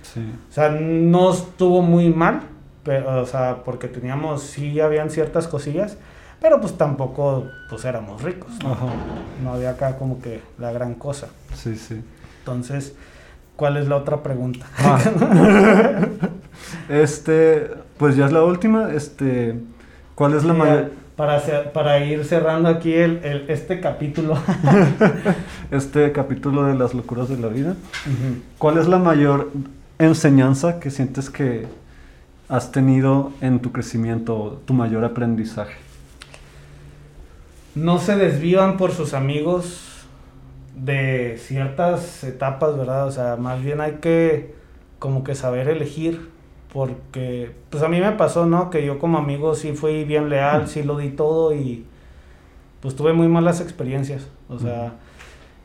O sea, no estuvo muy mal, pero, o sea, porque teníamos, sí habían ciertas cosillas, pero pues tampoco, pues éramos ricos. ¿no? no había acá como que la gran cosa. Sí, sí. Entonces, ¿cuál es la otra pregunta? Ah. este, pues ya es la última, este, ¿cuál es la mayor para, para ir cerrando aquí el, este capítulo. este capítulo de las locuras de la vida. ¿Cuál es la mayor enseñanza que sientes que has tenido en tu crecimiento, tu mayor aprendizaje? No se desvían por sus amigos de ciertas etapas, ¿verdad? O sea, más bien hay que como que saber elegir porque pues a mí me pasó, ¿no? Que yo como amigo sí fui bien leal, sí lo di todo y pues tuve muy malas experiencias. O sea,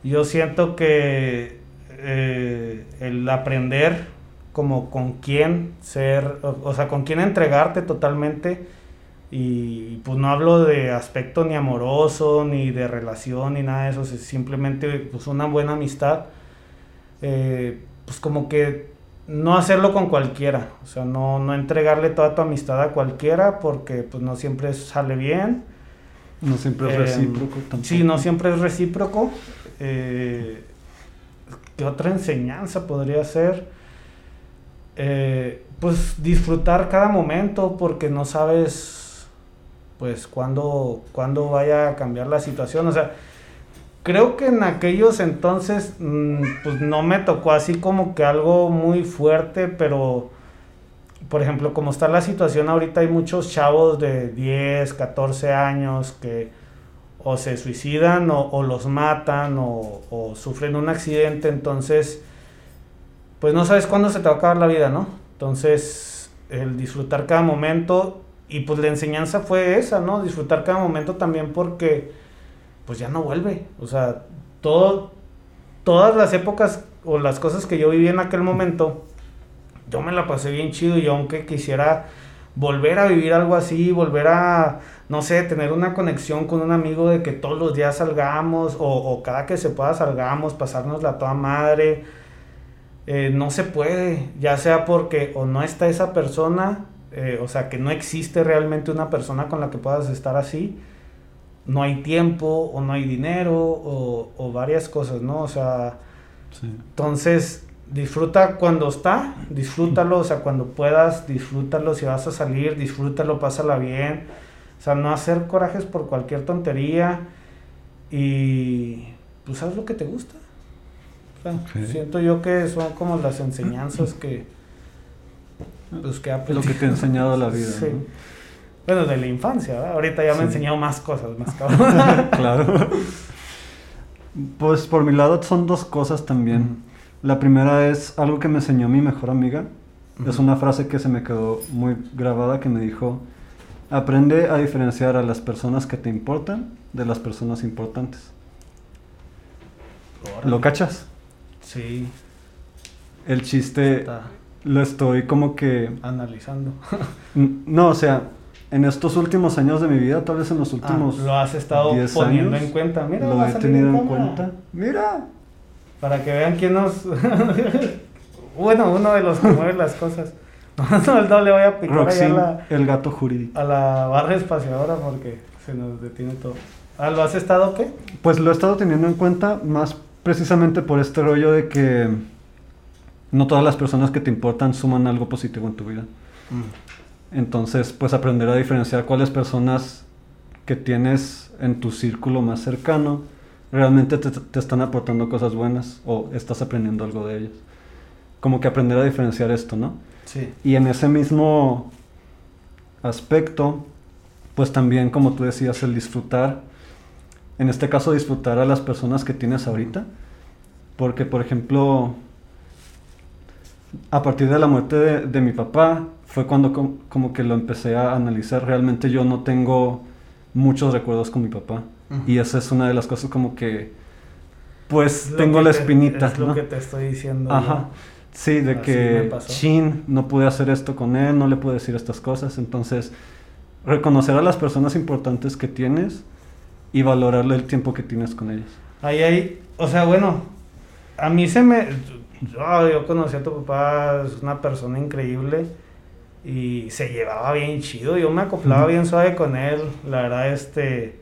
yo siento que eh, el aprender como con quién ser, o, sea, con quién entregarte totalmente y pues no hablo de aspecto ni amoroso, ni de relación, ni nada de eso, es simplemente pues una buena amistad, eh, pues como que no hacerlo con cualquiera, o sea, no, no entregarle toda tu amistad a cualquiera porque pues no siempre sale bien. No siempre es em, recíproco tampoco. Sí, no siempre es recíproco. Eh, ¿Qué otra enseñanza podría ser? Eh, pues disfrutar cada momento porque no sabes pues cuándo, cuándo vaya a cambiar la situación. O sea, creo que en aquellos entonces, mm, pues no me tocó así como que algo muy fuerte, pero por ejemplo, como está la situación ahorita, hay muchos chavos de 10, 14 años que o se suicidan o, los matan o, sufren un accidente, entonces, pues no sabes cuándo se te va a acabar la vida, ¿no? Entonces, el disfrutar cada momento y pues la enseñanza fue esa, ¿no? Disfrutar cada momento también porque pues ya no vuelve, o sea, todo, todas las épocas o las cosas que yo viví en aquel momento, yo me la pasé bien chido y aunque quisiera volver a vivir algo así, volver a, no sé, tener una conexión con un amigo de que todos los días salgamos o, cada que se pueda salgamos, pasarnos la toda madre, eh, no se puede, ya sea porque o no está esa persona, eh, o sea, que no existe realmente una persona con la que puedas estar así, no hay tiempo o no hay dinero o, varias cosas, ¿no? O sea, entonces disfruta cuando está, disfrútalo, o sea, cuando puedas, disfrútalo, si vas a salir, disfrútalo, pásala bien, o sea, no hacer corajes por cualquier tontería y pues haz lo que te gusta. Siento yo que son como las enseñanzas que, pues, que Lo que te ha enseñado la vida. Bueno, de la infancia, ahorita ya me he enseñado más cosas, más cabrón. claro. Pues por mi lado son dos cosas también. La primera es algo que me enseñó mi mejor amiga. Es una frase que se me quedó muy grabada que me dijo, aprende a diferenciar a las personas que te importan de las personas importantes. ¿Lo cachas? Sí. El chiste lo estoy como que... Analizando. no, o sea, en estos últimos años de mi vida, tal vez en los ah, últimos... lo has estado poniendo en cuenta. Mira, lo he tenido en cuenta. Mira. Para que vean quién nos. bueno, uno de los que mueve las cosas. No, le voy a picar a la, el gato jurídico. A la barra espaciadora porque se nos detiene todo. Ah, ¿lo has estado qué? Pues lo he estado teniendo en cuenta más precisamente por este rollo de que no todas las personas que te importan suman algo positivo en tu vida. Mm. Entonces, pues aprender a diferenciar cuáles personas que tienes en tu círculo más cercano realmente te, están aportando cosas buenas o estás aprendiendo algo de ellas. Como que aprender a diferenciar esto, ¿no? Sí. Y en ese mismo aspecto, pues también, como tú decías, el disfrutar, en este caso disfrutar a las personas que tienes ahorita, porque por ejemplo, a partir de la muerte de, mi papá, fue cuando como que lo empecé a analizar, realmente yo no tengo muchos recuerdos con mi papá. Y esa es una de las cosas como que, pues tengo la espinita. es lo que te estoy diciendo. Ajá. Sí, de que, chin, no pude hacer esto con él, no le pude decir estas cosas. Entonces, reconocer a las personas importantes que tienes y valorarle el tiempo que tienes con ellas. Ahí, ahí, o sea, bueno, a mí se me... Yo, yo conocí a tu papá, es una persona increíble y se llevaba bien chido. Yo me acoplaba bien suave con él. La verdad, este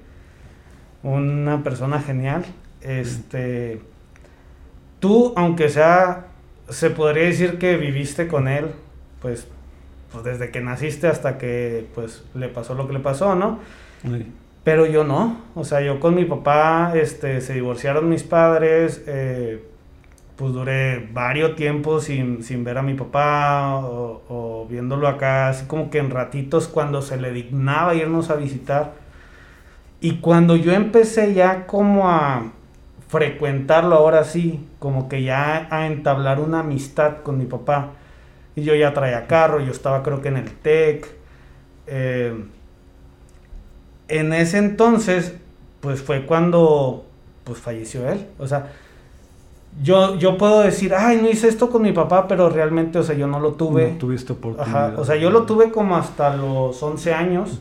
una persona genial. Este, tú, aunque sea, se podría decir que viviste con él, pues, pues desde que naciste hasta que, pues, le pasó lo que le pasó, ¿no? Pero yo no, o sea, yo con mi papá, este, se divorciaron mis padres, eh, pues duré varios tiempos sin, ver a mi papá o, o, viéndolo acá, así como que en ratitos cuando se le dignaba irnos a visitar y cuando yo empecé ya como a frecuentarlo ahora sí, como que ya a entablar una amistad con mi papá. Y yo ya traía carro, yo estaba creo que en el TEC. Eh, en ese entonces, pues fue cuando pues falleció él. O sea, yo, yo puedo decir, ay, no hice esto con mi papá, pero realmente, o sea, yo no lo tuve. No tuviste oportunidad. o sea, yo lo tuve como hasta los 11 años.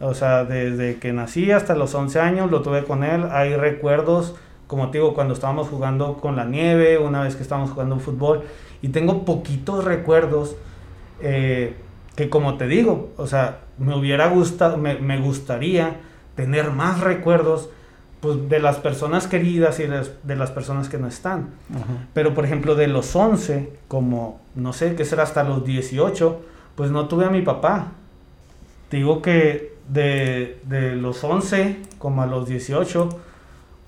O sea, desde que nací hasta los 11 años lo tuve con él. Hay recuerdos, como te digo, cuando estábamos jugando con la nieve, una vez que estábamos jugando fútbol. Y tengo poquitos recuerdos eh, que, como te digo, o sea, me hubiera gustado, me, gustaría tener más recuerdos pues, de las personas queridas y de las, personas que no están. Pero, por ejemplo, de los 11, como, no sé, qué será hasta los 18, pues no tuve a mi papá digo que de, los 11 como a los 18,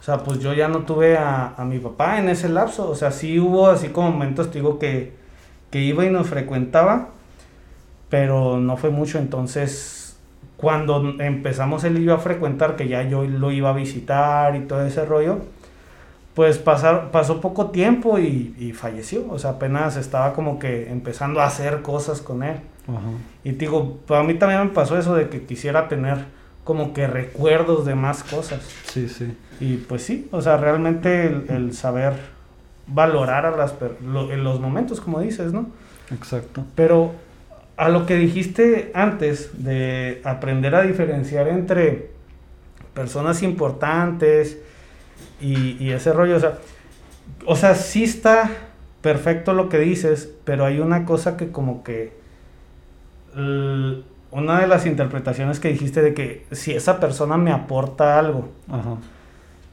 O sea, pues yo ya no tuve a, a mi papá en ese lapso. O sea, sí hubo así como momentos, te digo, que, que iba y nos frecuentaba, pero no fue mucho. Entonces, cuando empezamos él yo a frecuentar, que ya yo lo iba a visitar y todo ese rollo, pues pasar, pasó poco tiempo y, y falleció. O sea, apenas estaba como que empezando a hacer cosas con él. Ajá. Y te digo, para mí también me pasó eso de que quisiera tener como que recuerdos de más cosas. Sí, sí. Y pues sí, o sea, realmente el, el saber valorar a las lo- en los momentos, como dices, ¿no? Exacto. Pero a lo que dijiste antes de aprender a diferenciar entre personas importantes y, y ese rollo, o sea, o sea, sí está perfecto lo que dices, pero hay una cosa que como que una de las interpretaciones que dijiste de que si esa persona me aporta algo, Ajá.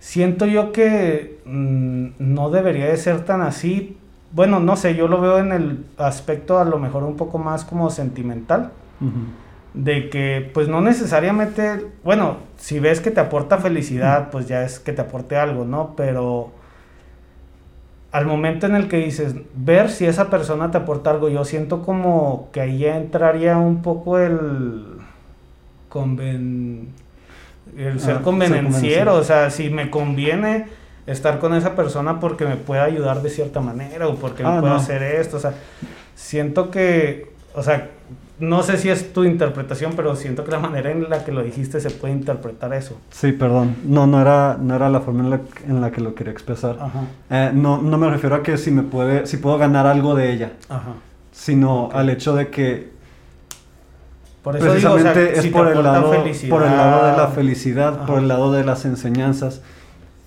Siento yo que mm, no debería de ser tan así. Bueno, no sé, yo lo veo en el aspecto a lo mejor un poco más como sentimental. De que pues no necesariamente, bueno, si ves que te aporta felicidad, pues ya es que te aporte algo, ¿no? Pero al momento en el que dices, ver si esa persona te aporta algo, yo siento como que ahí ya entraría un poco el conven... el Ah, ser ser convenenciero, convenenciero. o sea, si me conviene estar con esa persona porque me puede ayudar de cierta manera o porque me Ah, puede no. hacer esto, o sea, siento que, o sea, no sé si es tu interpretación, pero siento que la manera en la que lo dijiste se puede interpretar eso. Sí, perdón. No, no era, no era la forma en la, en la que lo quería expresar. Ajá, Eh, no, no me refiero a que si me puede, si puedo ganar algo de ella, ajá. sino al hecho de que Por eso digo, o precisamente sea, es si por el lado, por el lado de la felicidad, por el lado de las enseñanzas,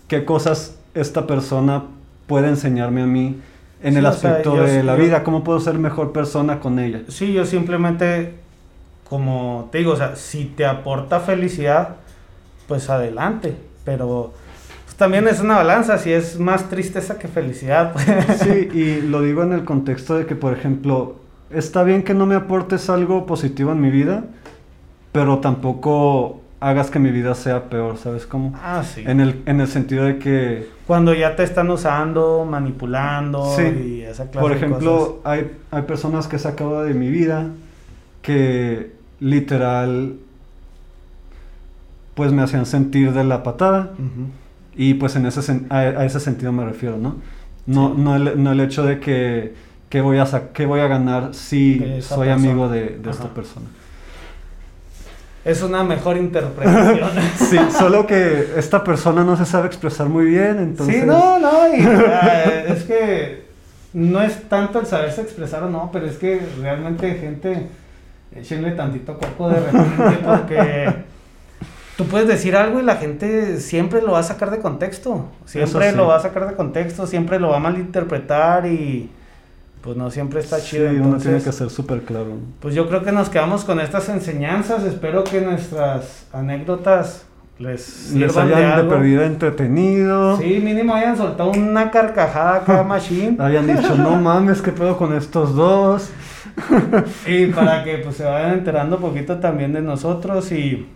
qué cosas esta persona puede enseñarme a mí en Sí, el o sea, aspecto yo- de la yo- vida, cómo puedo ser mejor persona con ella. Sí, yo simplemente, como te digo, o sea, si te aporta felicidad, pues adelante, pero pues, también es una balanza, si es más tristeza que felicidad. pues. Sí, y lo digo en el contexto de que, por ejemplo, está bien que no me aportes algo positivo en mi vida, pero tampoco hagas que mi vida sea peor, ¿sabes cómo? Ah, sí. En el, en el sentido de que, Cuando ya te están usando, manipulando Sí. y esa clase por de ejemplo, cosas. hay, hay personas que he sacado de mi vida que literal, pues me hacían sentir de la patada. Y pues en ese a, a ese sentido me refiero, ¿no? No, Sí. no, el, no el hecho de que, que voy, a que voy a ganar si soy persona. amigo de, de esta persona. Es una mejor interpretación. Sí, solo que esta persona no se sabe expresar muy bien, entonces... Sí, no, no, y, ah, es que no es tanto el saberse expresar o no, pero es que realmente gente, échenle tantito coco de repente porque tú puedes decir algo y la gente siempre lo va a sacar de contexto, siempre sí. lo va a sacar de contexto, siempre lo va a malinterpretar y pues no siempre está Sí, chido. uno tiene que ser súper claro. Pues yo creo que nos quedamos con estas enseñanzas, espero que nuestras anécdotas les Les sirvan de hayan de algo. perdida entretenido. Sí, mínimo hayan soltado una carcajada acá, machine. Hayan dicho, no mames, ¿qué pedo con estos dos? Y para que pues se vayan enterando un poquito también de nosotros y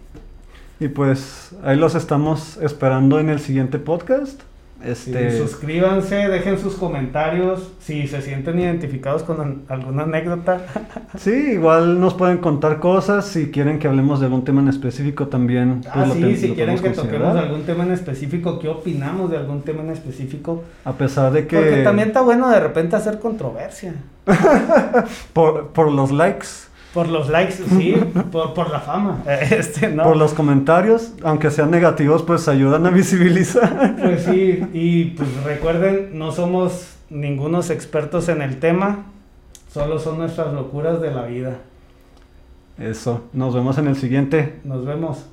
Y pues ahí los estamos esperando en el siguiente podcast. Sí, Este, suscríbanse, dejen sus comentarios si se sienten identificados con alguna anécdota. Sí, igual nos pueden contar cosas. Si quieren que hablemos de algún tema en específico también. pues Ah, lo sí, si quieren que toquemos algún tema en específico, qué opinamos de algún tema en específico. A pesar de que Porque también está bueno de repente hacer controversia. por, por los likes, Por los likes, sí, por, por la fama. Este, ¿no? por los comentarios, aunque sean negativos, pues ayudan a visibilizar. Pues sí, y pues recuerden, no somos ningunos expertos en el tema, solo son nuestras locuras de la vida. Eso, nos vemos en el siguiente. Nos vemos.